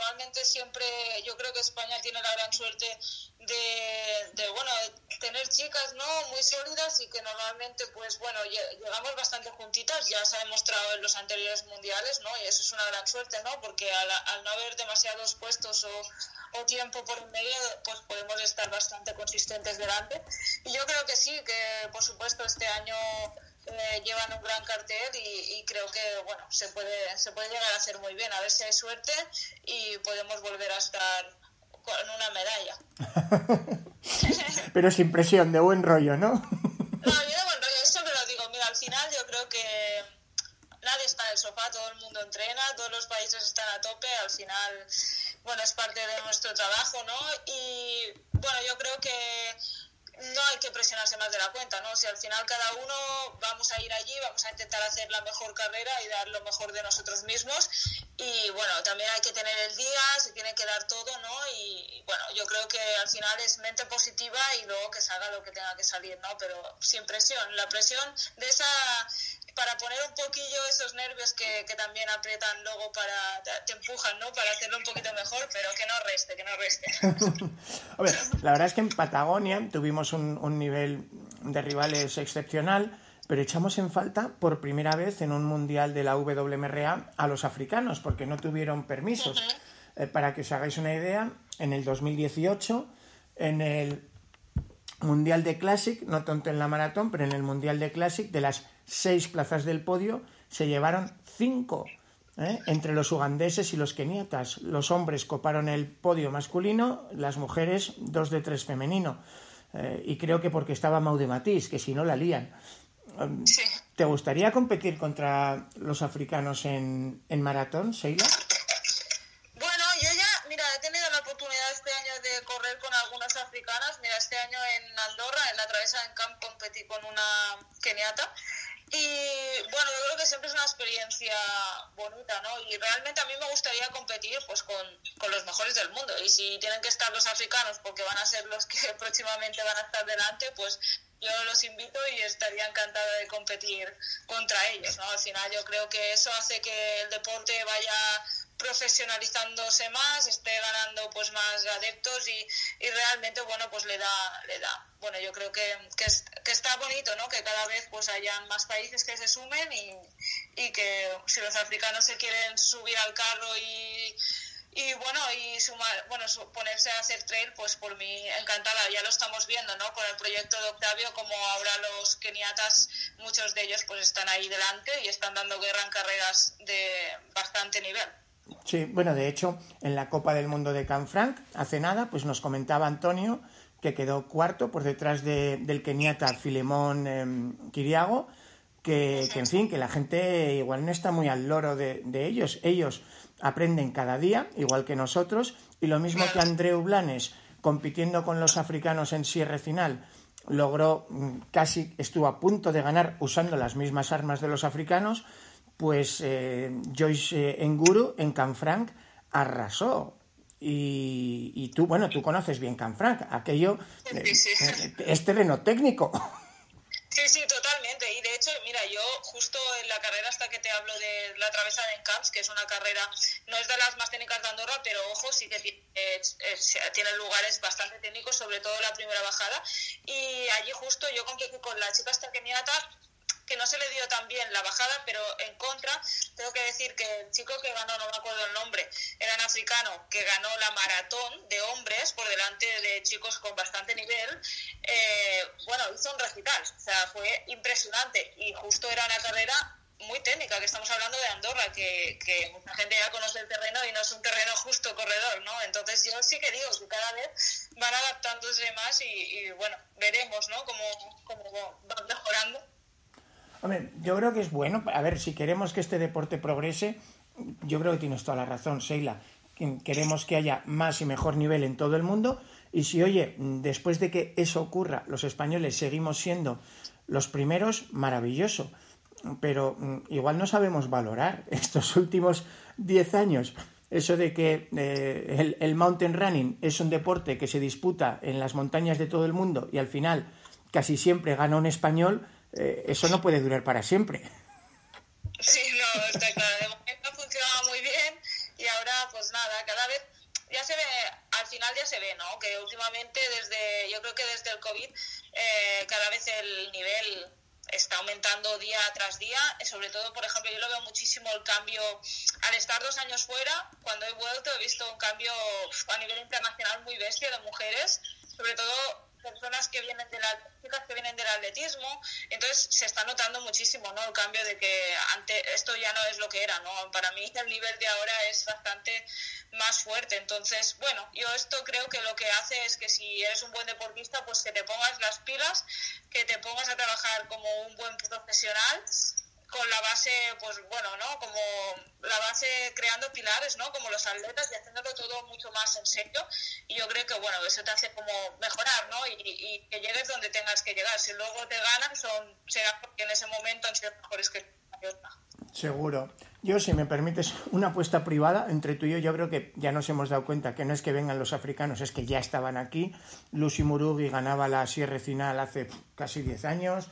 [SPEAKER 5] Normalmente siempre, yo creo que España tiene la gran suerte de, de, bueno, tener chicas, ¿no? Muy sólidas y que normalmente, pues bueno, llegamos bastante juntitas, ya se ha demostrado en los anteriores mundiales, ¿no? Y eso es una gran suerte, ¿no? Porque al, no haber demasiados puestos o, tiempo por medio, pues podemos estar bastante consistentes delante. Y yo creo que sí, que por supuesto este año eh, llevan un gran cartel y, y, creo que bueno se puede se puede llegar a hacer muy bien. A ver si hay suerte y podemos volver a estar con una medalla.
[SPEAKER 1] Pero sin presión de buen rollo no
[SPEAKER 5] no yo de buen rollo eso me lo digo. Mira al final yo creo que nadie está en el sofá todo el mundo entrena todos los países están a tope al final bueno es parte de nuestro trabajo no y bueno yo creo que no hay que presionarse más de la cuenta, ¿no? Si al final cada uno vamos a ir allí, vamos a intentar hacer la mejor carrera y dar lo mejor de nosotros mismos. Y bueno, también hay que tener el día, se tiene que dar todo, ¿no? Y bueno, yo creo que al final es mente positiva y luego que salga lo que tenga que salir, ¿no? Pero sin presión. La presión de esa para poner un poquillo esos nervios que, que también aprietan luego para, te, empujan, ¿no? Para hacerlo un poquito mejor, pero que no reste, que no reste.
[SPEAKER 1] A ver, la verdad es que en Patagonia tuvimos un, un nivel de rivales excepcional, pero echamos en falta por primera vez en un mundial de la WMRA a los africanos, porque no tuvieron permisos. Eh, para que os hagáis una idea, en el 2018, en el Mundial de Classic, no tanto en la maratón, pero en el Mundial de Classic, de las seis plazas del podio, se llevaron cinco ¿eh? entre los ugandeses y los keniatas. Los hombres coparon el podio masculino, las mujeres dos de tres femenino. Eh, y creo que porque estaba Maude Matisse, que si no la lían. Um, ¿Te gustaría competir contra los africanos en, en maratón, Sheila?
[SPEAKER 5] Bueno, yo ya, mira, he tenido la oportunidad este año de correr con algunas africanas. Mira, este año en En camp, competí con una keniata y bueno, yo creo que siempre es una experiencia bonita, ¿no? Y realmente a mí me gustaría competir pues con, con, los mejores del mundo. Y si tienen que estar los africanos porque van a ser los que próximamente van a estar delante, pues yo los invito y estaría encantada de competir contra ellos, ¿no? Al final yo creo que eso hace que el deporte vaya profesionalizándose más, esté ganando pues más adeptos y, y realmente bueno pues le da le da. Bueno yo creo que, que, está bonito no que cada vez pues hayan más países que se sumen y, y que si los africanos se quieren subir al carro y y bueno y sumar bueno ponerse a hacer trail pues por mí encantada. Ya lo estamos viendo no con el proyecto de Octavio como ahora los keniatas muchos de ellos pues están ahí delante y están dando guerra en carreras de bastante nivel
[SPEAKER 1] Sí, bueno, de hecho, en la Copa del Mundo de Canfranc, hace nada, pues nos comentaba Antonio que quedó cuarto por detrás de, del keniata Filemón eh, Kiriago, que, que, en fin, que la gente igual no está muy al loro de, de, ellos. Ellos aprenden cada día, igual que nosotros, y lo mismo que Andreu Blanes, compitiendo con los africanos en cierre final, logró mm, casi, estuvo a punto de ganar usando las mismas armas de los africanos, pues eh, Joyce Enguru en Canfranc arrasó. Y, y, tú, bueno, tú conoces bien Canfranc, aquello
[SPEAKER 5] sí, sí.
[SPEAKER 1] Eh, es terreno técnico.
[SPEAKER 5] Sí, sí, totalmente. Y de hecho, mira, yo justo en la carrera hasta que te hablo de la travesa de Encamps, que es una carrera, no es de las más técnicas de Andorra, pero ojo, sí que tiene, tiene lugares bastante técnicos, sobre todo la primera bajada. Y allí justo yo competí con la chica esta keniata que no se le dio tan bien la bajada, pero en contra, tengo que decir que el chico que ganó, no me acuerdo el nombre, era un africano que ganó la maratón de hombres por delante de chicos con bastante nivel, eh, bueno, hizo un recital, o sea, fue impresionante y justo era una carrera muy técnica, que estamos hablando de Andorra, que, que, mucha gente ya conoce el terreno y no es un terreno justo corredor, ¿no? Entonces yo sí que digo que cada vez van adaptándose más y, y bueno, veremos, ¿no? Cómo, cómo van mejorando.
[SPEAKER 1] Hombre, yo creo que es bueno. A ver, si queremos que este deporte progrese, yo creo que tienes toda la razón, Sheila. Queremos que haya más y mejor nivel en todo el mundo. Y si, oye, después de que eso ocurra, los españoles seguimos siendo los primeros, maravilloso. Pero mm, igual no sabemos valorar estos últimos 10 años. Eso de que eh, el, el mountain running es un deporte que se disputa en las montañas de todo el mundo y al final casi siempre gana un español eh, eso no puede durar para siempre.
[SPEAKER 5] Sí, no, está claro. De momento funcionaba muy bien y ahora, pues nada, cada vez ya se ve, al final ya se ve, ¿no? Que últimamente, desde, yo creo que desde el COVID, eh, cada vez el nivel está aumentando día tras día. Sobre todo, por ejemplo, yo lo veo muchísimo el cambio. Al estar dos años fuera, cuando he vuelto, he visto un cambio a nivel internacional muy bestia de mujeres, sobre todo personas que vienen de la chicas que vienen del atletismo entonces se está notando muchísimo no el cambio de que ante esto ya no es lo que era no para mí el nivel de ahora es bastante más fuerte. Entonces bueno yo esto creo que lo que hace es que si eres un buen deportista pues que te pongas las pilas que te pongas a trabajar como un buen profesional con la base, pues bueno, ¿no? Como la base creando pilares, ¿no? Como los atletas y haciéndolo todo mucho más en serio. Y yo creo que, bueno, eso te hace como mejorar, ¿no? Y, y que llegues donde tengas que llegar. Si luego te ganan, son, será porque en ese momento han sido mejores que
[SPEAKER 1] Seguro. Yo, si me permites, una apuesta privada entre tú y yo, yo creo que ya nos hemos dado cuenta que no es que vengan los africanos, es que ya estaban aquí. Lucy Murugi ganaba la Sierra Final hace casi 10 años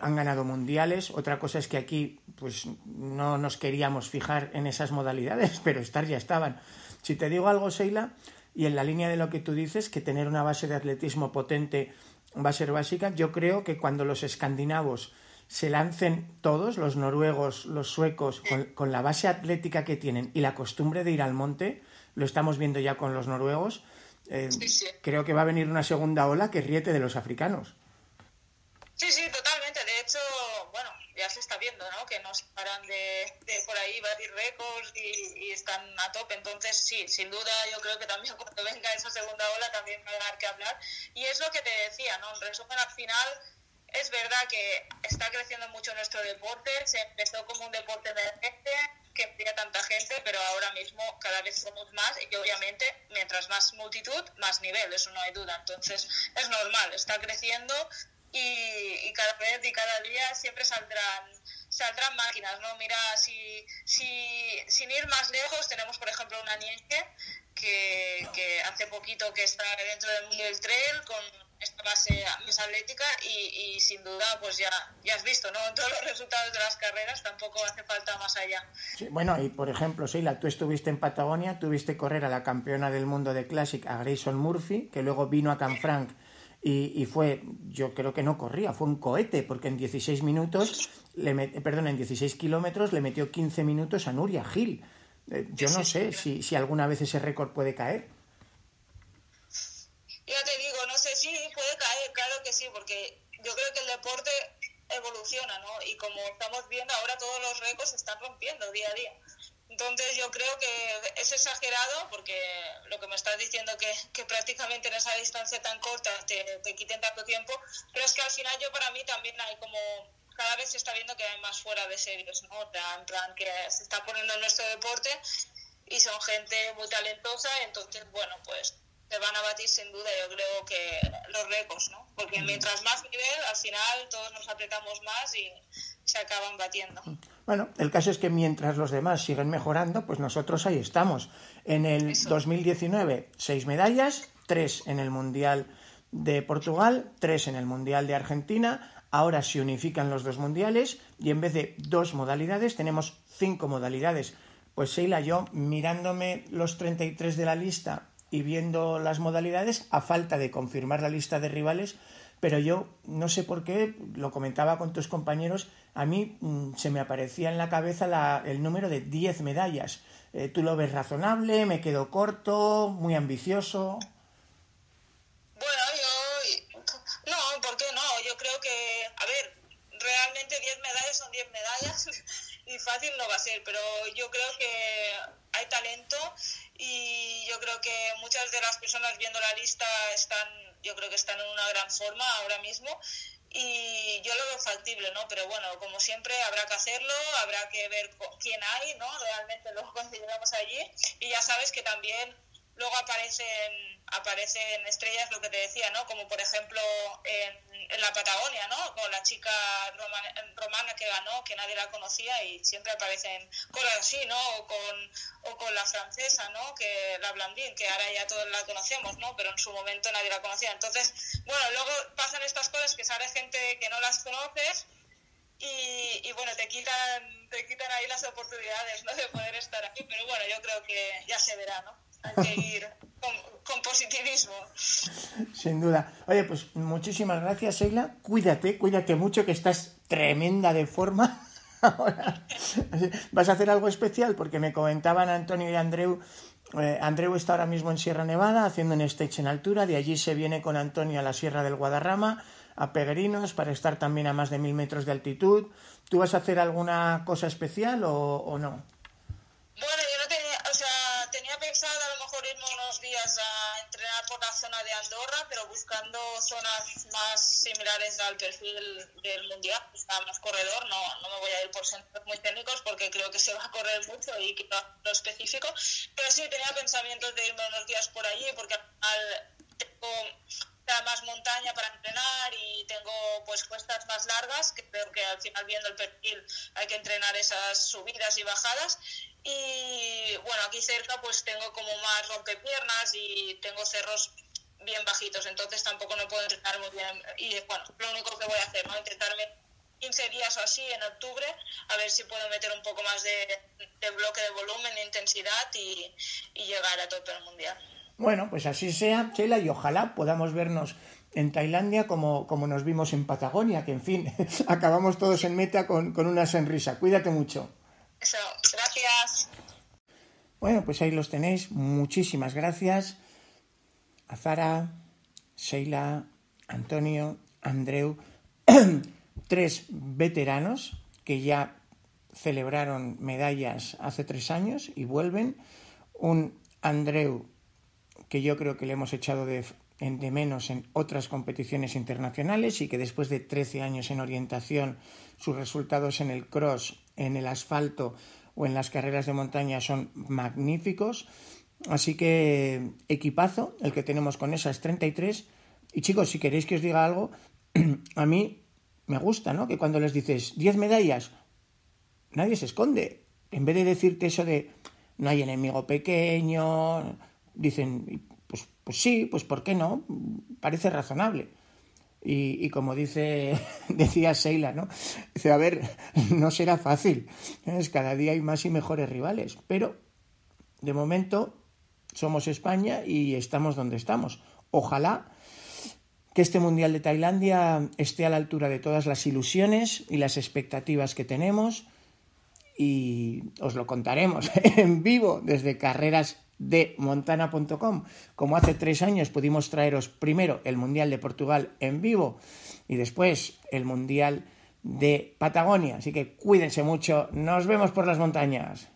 [SPEAKER 1] han ganado mundiales. Otra cosa es que aquí pues no nos queríamos fijar en esas modalidades, pero estar ya estaban. Si te digo algo, Sheila, y en la línea de lo que tú dices, que tener una base de atletismo potente va a ser básica, yo creo que cuando los escandinavos se lancen todos, los noruegos, los suecos, con, la base atlética que tienen y la costumbre de ir al monte, lo estamos viendo ya con los noruegos, eh, creo que va a venir una segunda ola que riete de los africanos.
[SPEAKER 5] Sí, sí, totalmente. De hecho, bueno, ya se está viendo, ¿no? Que no se paran de, por ahí batir récords y, están a tope. Entonces, sí, sin duda, yo creo que también cuando venga esa segunda ola también va a dar que hablar. Y es lo que te decía, ¿no? En resumen, al final es verdad que está creciendo mucho nuestro deporte, se empezó como un deporte emergente que emplea tanta gente, pero ahora mismo cada vez somos más y obviamente mientras más multitud, más nivel, eso no hay duda. Entonces es normal, está creciendo y, cada vez y cada día siempre saldrán saldrán máquinas, ¿no? Mira, si, si, sin ir más lejos, tenemos por ejemplo una Nienke que, que hace poquito que está dentro del mundo del trail con esta base más atlética y, sin duda pues ya, ya has visto, ¿no? Todos los resultados de las carreras tampoco hace falta más allá.
[SPEAKER 1] bueno, y por ejemplo, Sheila, tú estuviste en Patagonia, tuviste correr a la campeona del mundo de Classic, a Grayson Murphy, que luego vino a Canfranc y, y fue, yo creo que no corría, fue un cohete, porque en 16 minutos, le perdón, en 16 kilómetros le metió 15 minutos a Nuria Gil. Eh, yo no sé si, si alguna vez ese récord puede caer.
[SPEAKER 5] Ya te digo, no sé si puede caer, claro que sí, porque yo creo que el deporte evoluciona, ¿no? Y como estamos viendo, ahora todos los récords se están rompiendo día a día. Entonces yo creo que es exagerado porque lo que me estás diciendo que, que prácticamente en esa distancia tan corta te, te, quiten tanto tiempo, pero es que al final yo para mí también hay como, cada vez se está viendo que hay más fuera de series, ¿no? En plan que se está poniendo en nuestro deporte y son gente muy talentosa, entonces bueno, pues se van a batir sin duda, yo creo que los récords, ¿no? Porque mientras más nivel, al final todos nos apretamos más y se acaban batiendo.
[SPEAKER 1] Bueno, el caso es que mientras los demás siguen mejorando, pues nosotros ahí estamos. En el 2019, seis medallas, tres en el Mundial de Portugal, tres en el Mundial de Argentina. Ahora se unifican los dos mundiales y en vez de dos modalidades tenemos cinco modalidades. Pues Sheila, yo mirándome los 33 de la lista y viendo las modalidades, a falta de confirmar la lista de rivales, pero yo no sé por qué, lo comentaba con tus compañeros, a mí mm, se me aparecía en la cabeza el número de 10 medallas. Eh, ¿Tú lo ves razonable? ¿Me quedo corto? ¿Muy ambicioso?
[SPEAKER 5] Bueno, yo... No, ¿por qué no? Yo creo que, a ver, realmente 10 medallas son 10 medallas y fácil no va a ser, pero yo creo que hay talento y yo creo que muchas de las personas viendo la lista están, yo creo que están en una gran forma ahora mismo y yo lo veo factible, ¿no? Pero bueno, como siempre habrá que hacerlo, habrá que ver quién hay, ¿no? Realmente lo conseguiremos allí y ya sabes que también luego aparecen aparecen estrellas, lo que te decía, ¿no? Como por ejemplo en, la Patagonia, ¿no? Con la chica romana, que ganó, que nadie la conocía y siempre aparecen cosas así, ¿no? O con, o con la francesa, ¿no? Que la Blandín, que ahora ya todos la conocemos, ¿no? Pero en su momento nadie la conocía. Entonces, bueno, luego pasan estas cosas que sale gente que no las conoces y, y, bueno, te quitan, te quitan ahí las oportunidades ¿no? de poder estar aquí, pero bueno, yo creo que ya se verá, ¿no? Hay que ir con, positivismo.
[SPEAKER 1] Sin duda. Oye, pues muchísimas gracias, Sheila. Cuídate, cuídate mucho, que estás tremenda de forma. Ahora, ¿vas a hacer algo especial? Porque me comentaban Antonio y Andreu. Eh, Andreu está ahora mismo en Sierra Nevada haciendo un stage en altura. De allí se viene con Antonio a la Sierra del Guadarrama, a Peregrinos, para estar también a más de mil metros de altitud. ¿Tú vas a hacer alguna cosa especial o, o no?
[SPEAKER 5] Bueno, yo no tenía, o sea, a lo mejor irme unos días a entrenar por la zona de Andorra, pero buscando zonas más similares al perfil del mundial, está más corredor, no, no me voy a ir por centros muy técnicos porque creo que se va a correr mucho y quizás lo específico, pero sí tenía pensamientos de irme unos días por allí porque al tengo más montaña para entrenar y tengo pues cuestas más largas, que creo que al final viendo el perfil hay que entrenar esas subidas y bajadas. Y bueno, aquí cerca pues tengo como más rompepiernas y tengo cerros bien bajitos, entonces tampoco no puedo entrenar muy bien. Y bueno, lo único que voy a hacer, ¿no? Intentarme 15 días o así en octubre, a ver si puedo meter un poco más de, bloque de volumen, de intensidad y, llegar a tope el mundial.
[SPEAKER 1] Bueno, pues así sea, Chela, y ojalá podamos vernos en Tailandia como, como nos vimos en Patagonia, que en fin, acabamos todos en meta con, con una sonrisa. Cuídate mucho.
[SPEAKER 5] Eso, gracias.
[SPEAKER 1] Bueno, pues ahí los tenéis. Muchísimas gracias a Zara, Sheila, Antonio, Andreu, tres veteranos que ya celebraron medallas hace tres años y vuelven. Un Andreu que yo creo que le hemos echado de, de, menos en otras competiciones internacionales y que después de 13 años en orientación, sus resultados en el cross, en el asfalto o en las carreras de montaña son magníficos. Así que equipazo el que tenemos con esas 33. Y chicos, si queréis que os diga algo, a mí me gusta, ¿no? Que cuando les dices 10 medallas, nadie se esconde. En vez de decirte eso de no hay enemigo pequeño, dicen, pues, pues sí, pues ¿por qué no? Parece razonable. Y, como dice, decía Sheila, ¿no? Dice, a ver, no será fácil. Es, cada día hay más y mejores rivales. Pero, de momento, somos España y estamos donde estamos. Ojalá que este Mundial de Tailandia esté a la altura de todas las ilusiones y las expectativas que tenemos. Y os lo contaremos en vivo desde carreras de montana.com. Como hace tres años pudimos traeros primero el Mundial de Portugal en vivo y después el Mundial de Patagonia. Así que cuídense mucho. Nos vemos por las montañas.